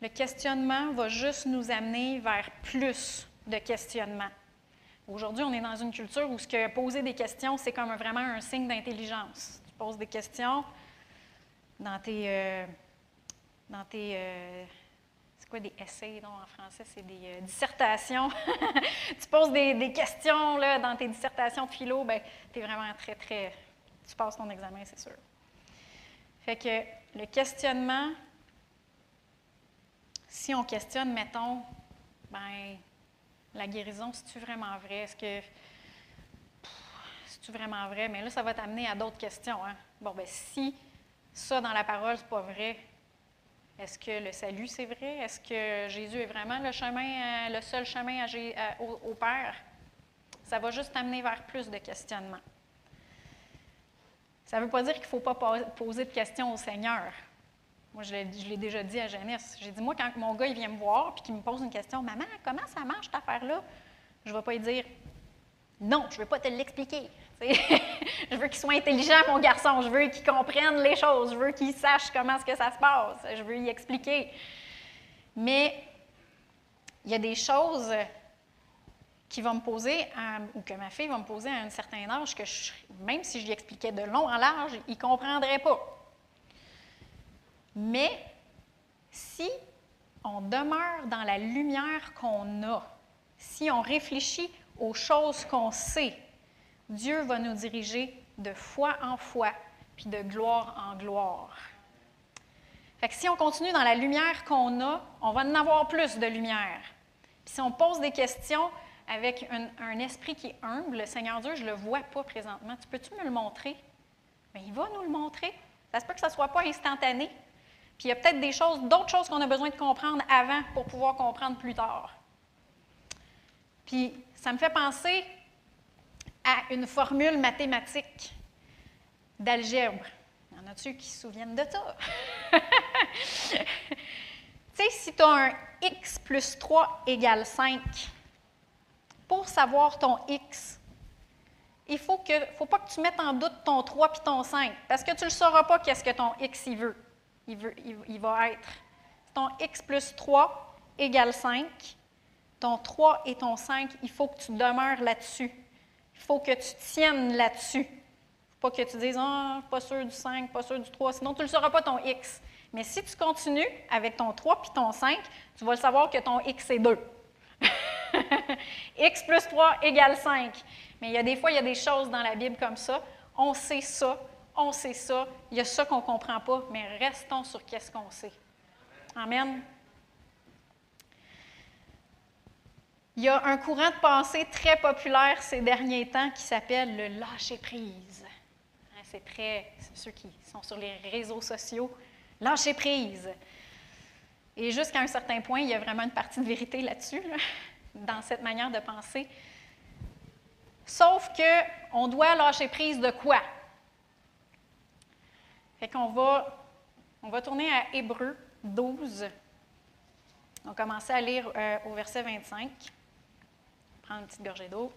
Le questionnement va juste nous amener vers plus de questionnement. Aujourd'hui, on est dans une culture où poser des questions, c'est comme vraiment un signe d'intelligence. Tu poses des questions dans tes, euh, dans tes euh, c'est quoi des essais donc, en français? C'est des euh, dissertations. <laughs> tu poses des, questions là, dans tes dissertations philo, ben, tu es vraiment très, très. Tu passes ton examen, c'est sûr. Fait que le questionnement, si on questionne, mettons, ben, la guérison, c'est-tu vraiment vrai? Est-ce que. C'est-tu vraiment vrai? Mais là, ça va t'amener à d'autres questions. Hein? Bon, ben si ça, dans la parole, c'est pas vrai, est-ce que le salut, c'est vrai? Est-ce que Jésus est vraiment le chemin, euh, le seul chemin au, au Père? Ça va juste t'amener vers plus de questionnements. Ça ne veut pas dire qu'il ne faut pas po- poser de questions au Seigneur. Moi, je l'ai déjà dit à Janice. J'ai dit, moi, quand mon gars il vient me voir et qu'il me pose une question, Maman, comment ça marche cette affaire-là? Je ne vais pas lui dire, non, je ne veux pas te l'expliquer. <laughs> Je veux qu'il soit intelligent, mon garçon. Je veux qu'il comprenne les choses. Je veux qu'il sache comment est-ce que ça se passe. Je veux y expliquer. Mais il y a des choses qui va me poser, ou que ma fille va me poser à un certain âge, que même si je lui expliquais de long en large, il ne comprendrait pas. Mais si on demeure dans la lumière qu'on a, si on réfléchit aux choses qu'on sait, Dieu va nous diriger de foi en foi, puis de gloire en gloire. Fait que si on continue dans la lumière qu'on a, on va en avoir plus de lumière. Puis si on pose des questions avec un, esprit qui est humble, Seigneur Dieu, je ne le vois pas présentement, tu peux-tu me le montrer? Bien, il va nous le montrer. Ça se peut que ça ne soit pas instantané. Puis il y a peut-être des choses, d'autres choses qu'on a besoin de comprendre avant pour pouvoir comprendre plus tard. Puis ça me fait penser à une formule mathématique d'algèbre. Y en a-tu qui se souviennent de ça? <laughs> tu sais, si tu as un x plus 3 égale 5, pour savoir ton x, il faut que, faut pas que tu mettes en doute ton 3 puis ton 5, parce que tu ne sauras pas qu'est-ce que ton x il veut. Il, il, il va être. Ton x plus 3 égale 5. Ton 3 et ton 5, il faut que tu demeures là-dessus. Il faut que tu tiennes là-dessus. Pas que tu dises, ah, pas sûr du 5, pas sûr du 3, sinon tu ne le sauras pas ton x. Mais si tu continues avec ton 3 puis ton 5, tu vas le savoir que ton x est 2. <laughs> x plus 3 égale 5. Mais il y a des fois, il y a des choses dans la Bible comme ça. On sait ça, on sait ça, il y a ça qu'on ne comprend pas, mais restons sur qu'est-ce qu'on sait. Amen. Il y a un courant de pensée très populaire ces derniers temps qui s'appelle le lâcher-prise. Hein, C'est très, ceux qui sont sur les réseaux sociaux, lâcher-prise. Et jusqu'à un certain point, il y a vraiment une partie de vérité là-dessus, là, dans cette manière de penser. Sauf que on doit lâcher prise de quoi? Fait qu'on va, on va tourner à Hébreu 12. On va commencer à lire euh, au verset 25. Prendre une petite gorgée d'eau.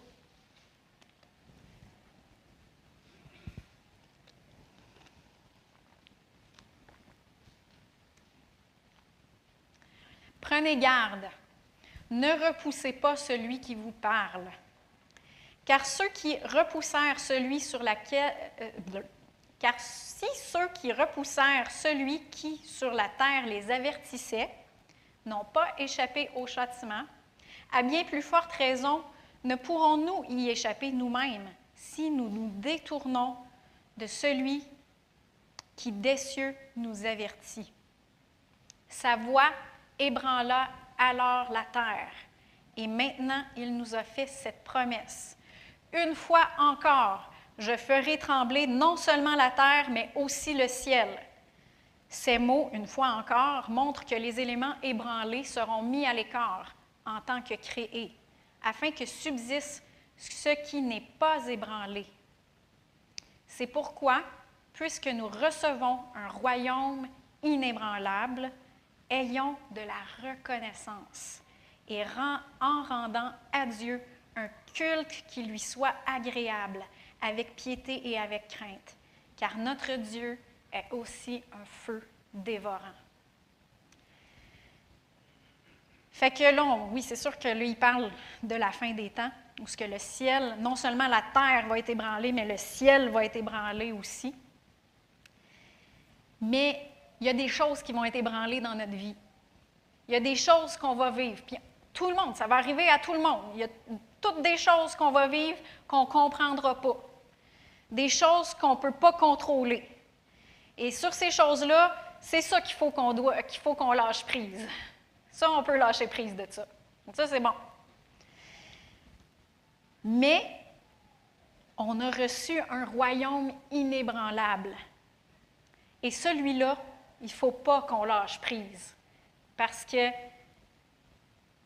Prenez garde, ne repoussez pas celui qui vous parle. Car ceux qui repoussèrent celui sur laquelle. euh, car si ceux qui repoussèrent celui qui sur la terre les avertissait n'ont pas échappé au châtiment, à bien plus forte raison ne pourrons-nous y échapper nous-mêmes si nous nous détournons de celui qui des cieux nous avertit? Sa voix ébranla alors la terre. Et maintenant, il nous a fait cette promesse. Une fois encore, je ferai trembler non seulement la terre, mais aussi le ciel. Ces mots, une fois encore, montrent que les éléments ébranlés seront mis à l'écart en tant que créés, afin que subsiste ce qui n'est pas ébranlé. C'est pourquoi, puisque nous recevons un royaume inébranlable, ayons de la reconnaissance et rend- en rendant à Dieu un culte qui lui soit agréable, avec piété et avec crainte, car notre Dieu est aussi un feu dévorant. Fait que là, on- oui, c'est sûr que là, il parle de la fin des temps, où ce que le ciel, non seulement la terre va être ébranlée, mais le ciel va être ébranlé aussi. Mais il y a des choses qui vont être ébranlées dans notre vie. Il y a des choses qu'on va vivre. Puis tout le monde, ça va arriver à tout le monde. Il y a toutes des choses qu'on va vivre qu'on ne comprendra pas. Des choses qu'on ne peut pas contrôler. Et sur ces choses-là, c'est ça qu'il faut qu'on doit, qu'il faut qu'on lâche prise. Ça, on peut lâcher prise de ça. Ça, c'est bon. Mais on a reçu un royaume inébranlable. Et celui-là, il ne faut pas qu'on lâche prise. Parce que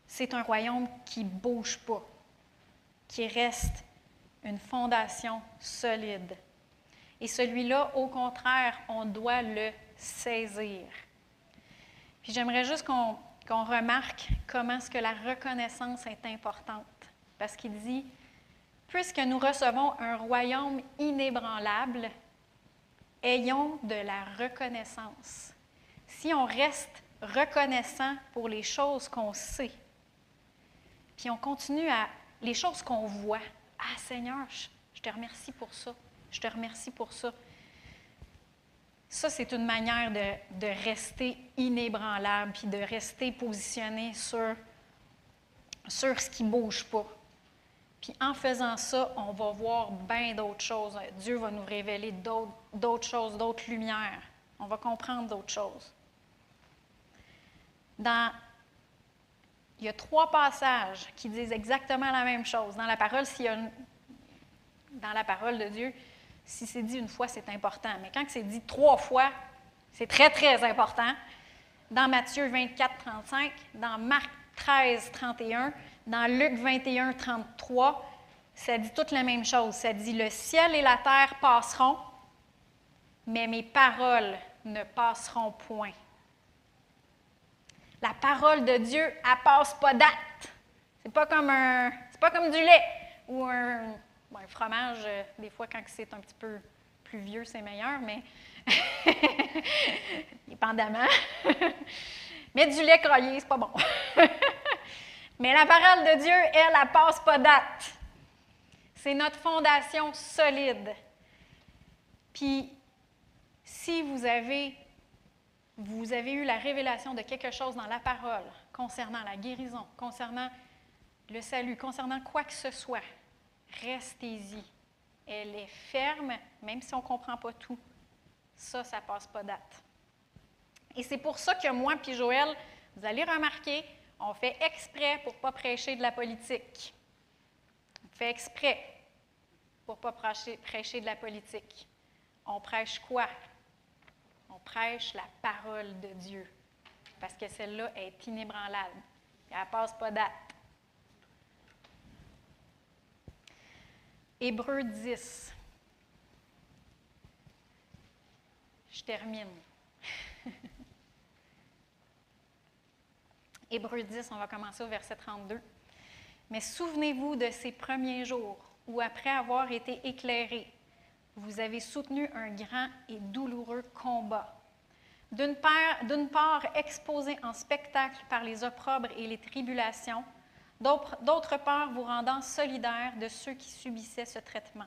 c'est un royaume qui ne bouge pas, qui reste une fondation solide. Et celui-là, au contraire, on doit le saisir. Puis j'aimerais juste qu'on remarque comment est-ce que la reconnaissance est importante. Parce qu'il dit, puisque nous recevons un royaume inébranlable, ayons de la reconnaissance. Si on reste reconnaissant pour les choses qu'on sait, puis on continue à les choses qu'on voit, ah Seigneur, je, te remercie pour ça, je te remercie pour ça. Ça, c'est une manière de, de rester inébranlable, puis de rester positionné sur, sur ce qui ne bouge pas. Puis en faisant ça, on va voir bien d'autres choses. Dieu va nous révéler d'autres choses, d'autres lumières. On va comprendre d'autres choses. Dans, il y a trois passages qui disent exactement la même chose. Dans la parole, s'il y a une- dans la parole de Dieu, si c'est dit une fois, c'est important. Mais quand c'est dit trois fois, c'est très, très important. Dans Matthieu 24, 35, dans Marc 13, 31, dans Luc 21, 33, ça dit toute la même chose. Ça dit Le ciel et la terre passeront, mais mes paroles ne passeront point. La parole de Dieu, elle passe pas date. C'est pas comme un, c'est pas comme du lait ou un, fromage. euh, Des fois, quand c'est un petit peu plus vieux, c'est meilleur, mais <laughs> dépendamment. <laughs> mais du lait croyé, c'est pas bon. <laughs> mais la parole de Dieu, elle, elle passe pas date. C'est notre fondation solide. Puis, si vous avez, vous avez eu la révélation de quelque chose dans la parole concernant la guérison, concernant le salut, concernant quoi que ce soit, restez-y. Elle est ferme, même si on ne comprend pas tout. Ça, ça passe pas date. Et c'est pour ça que moi puis Joël, vous allez remarquer, on fait exprès pour ne pas prêcher de la politique. On fait exprès pour ne pas prêcher, de la politique. On prêche quoi? On prêche la parole de Dieu. Parce que celle-là est inébranlable. Elle ne passe pas date. Hébreu 10. Je termine. Hébreu 10, on va commencer au verset 32. Mais souvenez-vous de ces premiers jours où, après avoir été éclairés, vous avez soutenu un grand et douloureux combat. D'une part, exposé en spectacle par les opprobres et les tribulations, d'autre part, vous rendant solidaire de ceux qui subissaient ce traitement.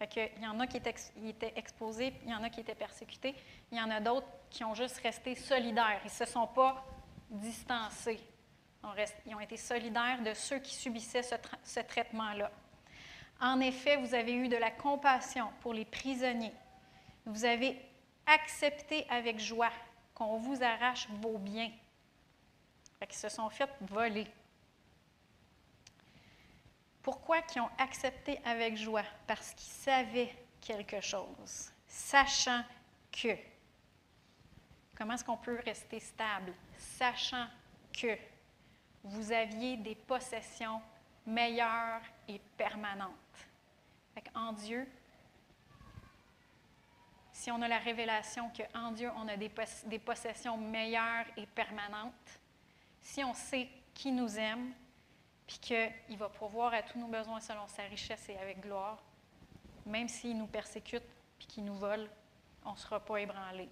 Il y en a qui étaient, étaient exposés, il y en a qui étaient persécutés, il y en a d'autres qui ont juste resté solidaires. Ils ne se sont pas distancés. Ils ont Ils été solidaires de ceux qui subissaient ce, tra- ce traitement-là. En effet, vous avez eu de la compassion pour les prisonniers. Vous avez accepté avec joie qu'on vous arrache vos biens. Fait qu'ils se sont fait voler. Pourquoi qu'ils ont accepté avec joie? Parce qu'ils savaient quelque chose, sachant que. Comment est-ce qu'on peut rester stable? Sachant que vous aviez des possessions meilleures et permanentes. En Dieu, si on a la révélation qu'en Dieu, on a des possessions meilleures et permanentes, si on sait qui nous aime, puis qu'il va pourvoir à tous nos besoins selon sa richesse et avec gloire, même s'il nous persécute puis qu'il nous vole, on ne sera pas ébranlé.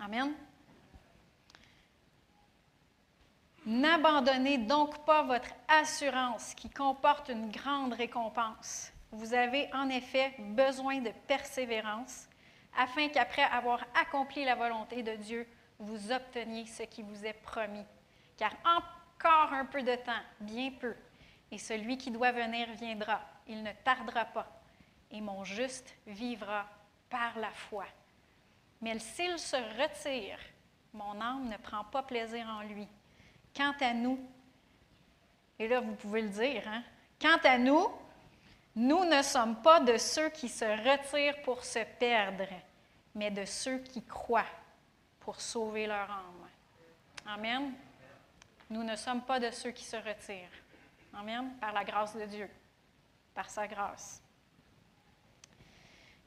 Amen. N'abandonnez donc pas votre assurance qui comporte une grande récompense. Vous avez en effet besoin de persévérance afin qu'après avoir accompli la volonté de Dieu, vous obteniez ce qui vous est promis. Car encore un peu de temps, bien peu, et celui qui doit venir viendra. Il ne tardera pas, et mon juste vivra par la foi. Mais s'il se retire, mon âme ne prend pas plaisir en lui. Quant à nous, et là vous pouvez le dire, hein? quant à nous, nous ne sommes pas de ceux qui se retirent pour se perdre, mais de ceux qui croient pour sauver leur âme. Amen. Nous ne sommes pas de ceux qui se retirent. Amen. Par la grâce de Dieu, par sa grâce.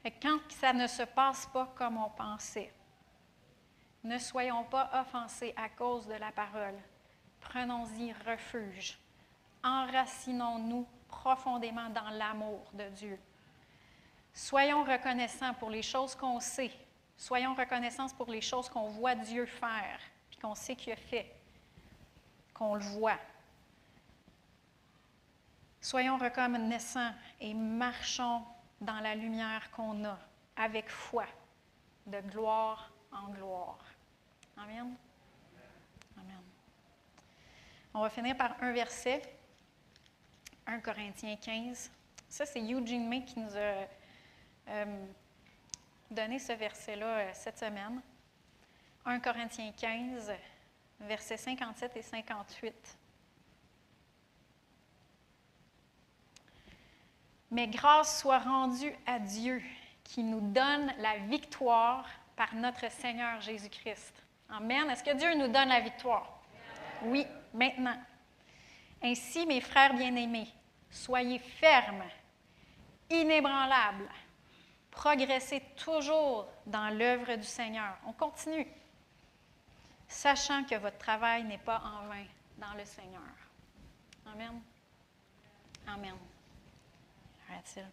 Que quand ça ne se passe pas comme on pensait, ne soyons pas offensés à cause de la parole. Prenons-y refuge. Enracinons-nous profondément dans l'amour de Dieu. Soyons reconnaissants pour les choses qu'on sait. Soyons reconnaissants pour les choses qu'on voit Dieu faire, puis qu'on sait qu'il a fait, qu'on le voit. Soyons reconnaissants et marchons dans la lumière qu'on a, avec foi, de gloire en gloire. Amen. Amen. On va finir par un verset, 1 Corinthiens 15. Ça, c'est Eugene May qui nous a euh, donné ce verset-là euh, cette semaine. 1 Corinthiens 15, versets 57 et 58. Mais grâce soit rendue à Dieu qui nous donne la victoire par notre Seigneur Jésus-Christ. Amen. Est-ce que Dieu nous donne la victoire? Oui, maintenant. Ainsi, mes frères bien-aimés, soyez fermes, inébranlables, progressez toujours dans l'œuvre du Seigneur. On continue, sachant que votre travail n'est pas en vain dans le Seigneur. Amen. Amen. Arrête-t-il?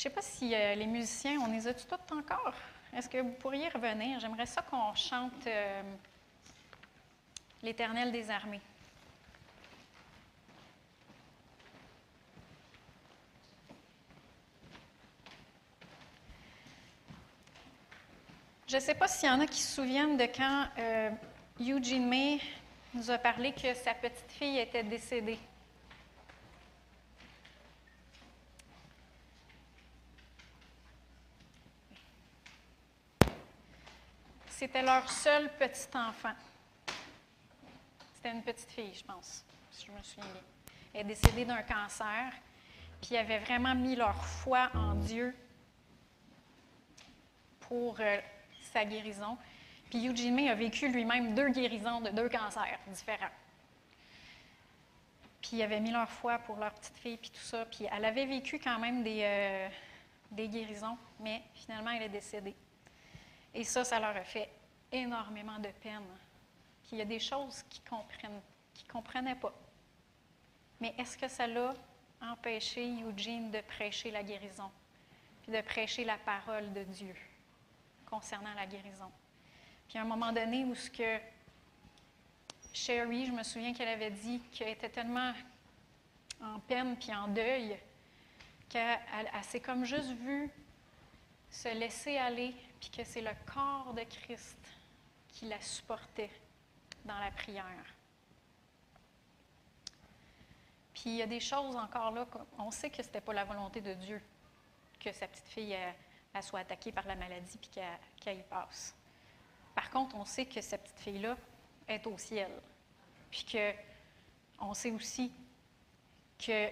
Je ne sais pas si euh, les musiciens, on les a-tu toutes encore? Est-ce que vous pourriez revenir? J'aimerais ça qu'on chante euh, l'Éternel des armées. Je ne sais pas s'il y en a qui se souviennent de quand euh, Eugene May nous a parlé que sa petite fille était décédée. C'était leur seul petit enfant. C'était une petite fille, je pense, si je me souviens bien. Elle est décédée d'un cancer, puis ils avaient vraiment mis leur foi en Dieu pour euh, sa guérison. Puis Eugene a vécu lui-même deux guérisons de deux cancers différents. Puis ils avaient mis leur foi pour leur petite fille, puis tout ça. Puis elle avait vécu quand même des, euh, des guérisons, mais finalement, elle est décédée. Et ça, ça leur a fait énormément de peine. Qu'il y a des choses qu'ils ne comprenaient pas. Mais est-ce que ça l'a empêché Eugene de prêcher la guérison, puis de prêcher la parole de Dieu concernant la guérison? Puis à un moment donné où ce que Sherry, je me souviens qu'elle avait dit qu'elle était tellement en peine puis en deuil qu'elle elle s'est comme juste vue se laisser aller, puis que c'est le corps de Christ qui la supportait dans la prière. Puis il y a des choses encore là, on sait que ce n'était pas la volonté de Dieu que sa petite fille soit attaquée par la maladie puis qu'elle y passe. Par contre, on sait que cette petite fille-là est au ciel. Puis que on sait aussi que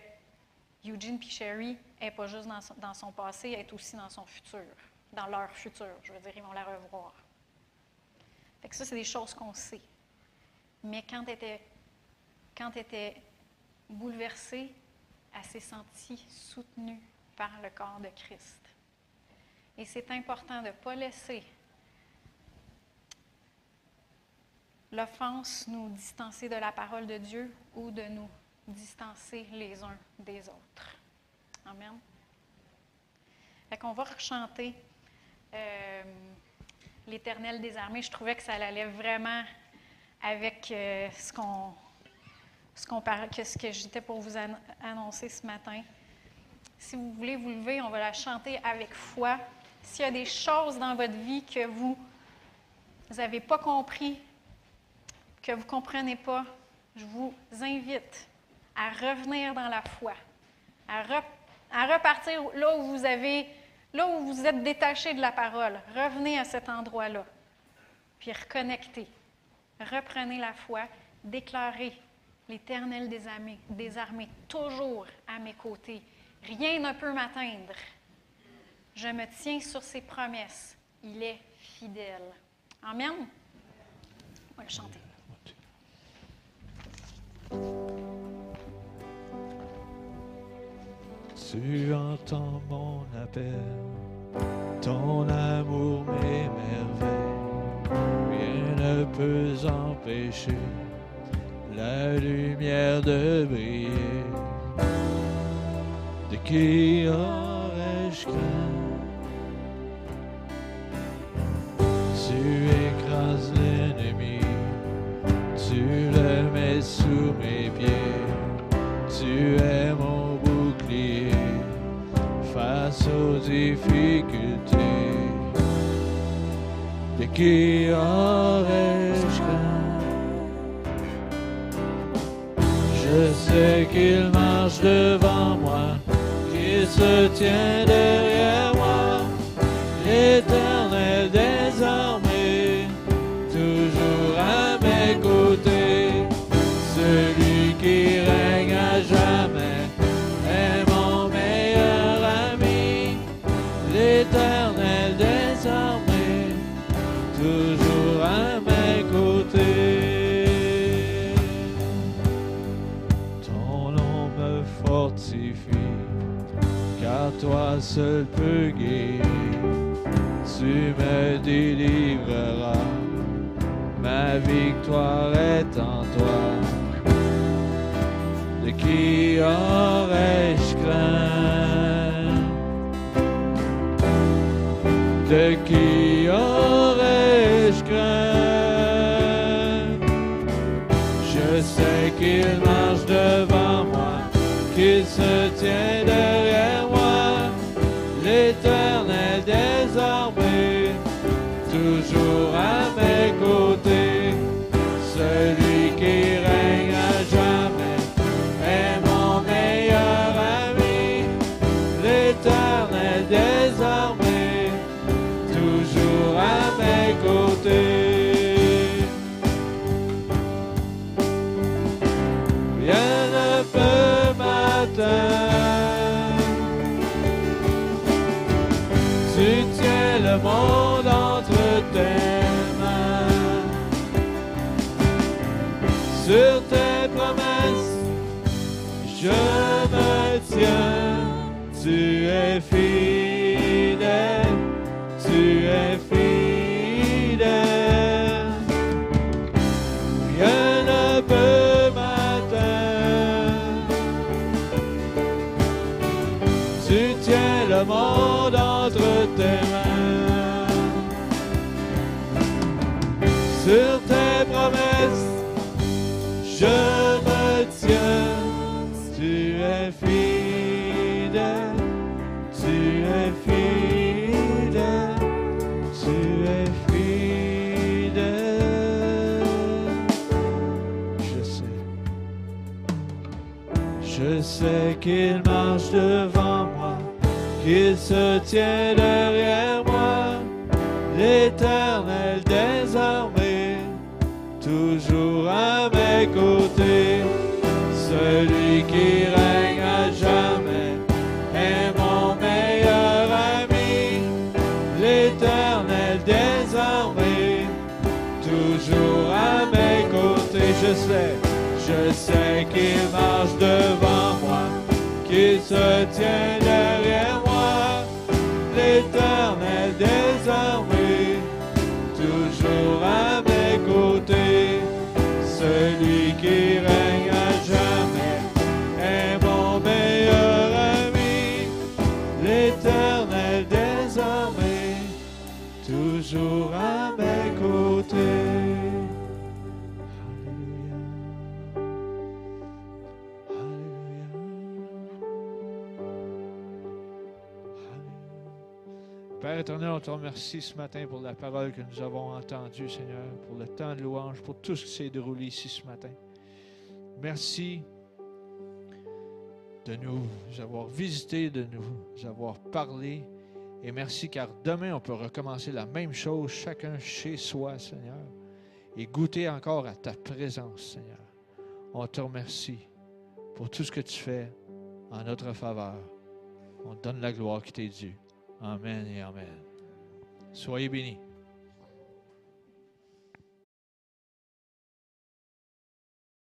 Eugene Sherry n'est pas juste dans son, dans son passé, elle est aussi dans son futur, dans leur futur. Je veux dire, ils vont la revoir. Ça, c'est des choses qu'on sait. Mais quand elle était, quand était bouleversée, elle s'est sentie soutenue par le corps de Christ. Et c'est important de ne pas laisser l'offense nous distancer de la parole de Dieu ou de nous distancer les uns des autres. Amen. Fait qu'on va rechanter euh, l'Éternel des armées. Je trouvais que ça allait vraiment avec euh, ce qu'on que ce que j'étais pour vous an- annoncer ce matin. Si vous voulez vous lever, on va la chanter avec foi. S'il y a des choses dans votre vie que vous n'avez pas compris, que vous ne comprenez pas, je vous invite à revenir dans la foi, à, à repartir là où vous avez, là où vous êtes détaché de la parole. Revenez à cet endroit-là, puis reconnectez. Reprenez la foi, déclarez l'Éternel des armées, toujours à mes côtés. Rien ne peut m'atteindre. Je me tiens sur ses promesses. Il est fidèle. Amen. On va le chanter. Tu entends mon appel, ton amour m'émerveille. Rien ne peut empêcher la lumière de briller. De qui aurais-je craint? Tu écrases l'ennemi, tu le mets sous mes pieds. Tu es mon face aux difficultés. De qui aurais-je craint? Je sais qu'il marche devant moi, qu'il se tient derrière moi. Toi seul peux guérir. Tu me délivreras. Ma victoire est en toi. De qui aurais-je craint? De qui aurais-je craint? Je sais qu'il marche devant moi, qu'il se tient derrière qu'il marche devant moi, qu'il se tient derrière moi, l'éternel désormais, toujours à mes côtés, celui qui règne à jamais est mon meilleur ami, l'éternel désormais, toujours à mes côtés, je sais. Je sais qu'il Père éternel, on te remercie ce matin pour la parole que nous avons entendue, Seigneur, pour le temps de louange, pour tout ce qui s'est déroulé ici ce matin. Merci de nous avoir visités, de nous avoir parlé. Et merci car demain, on peut recommencer la même chose, chacun chez soi, Seigneur, et goûter encore à ta présence, Seigneur. On te remercie pour tout ce que tu fais en notre faveur. On te donne la gloire qui t'est due. Amen et Amen. Soyez bénis.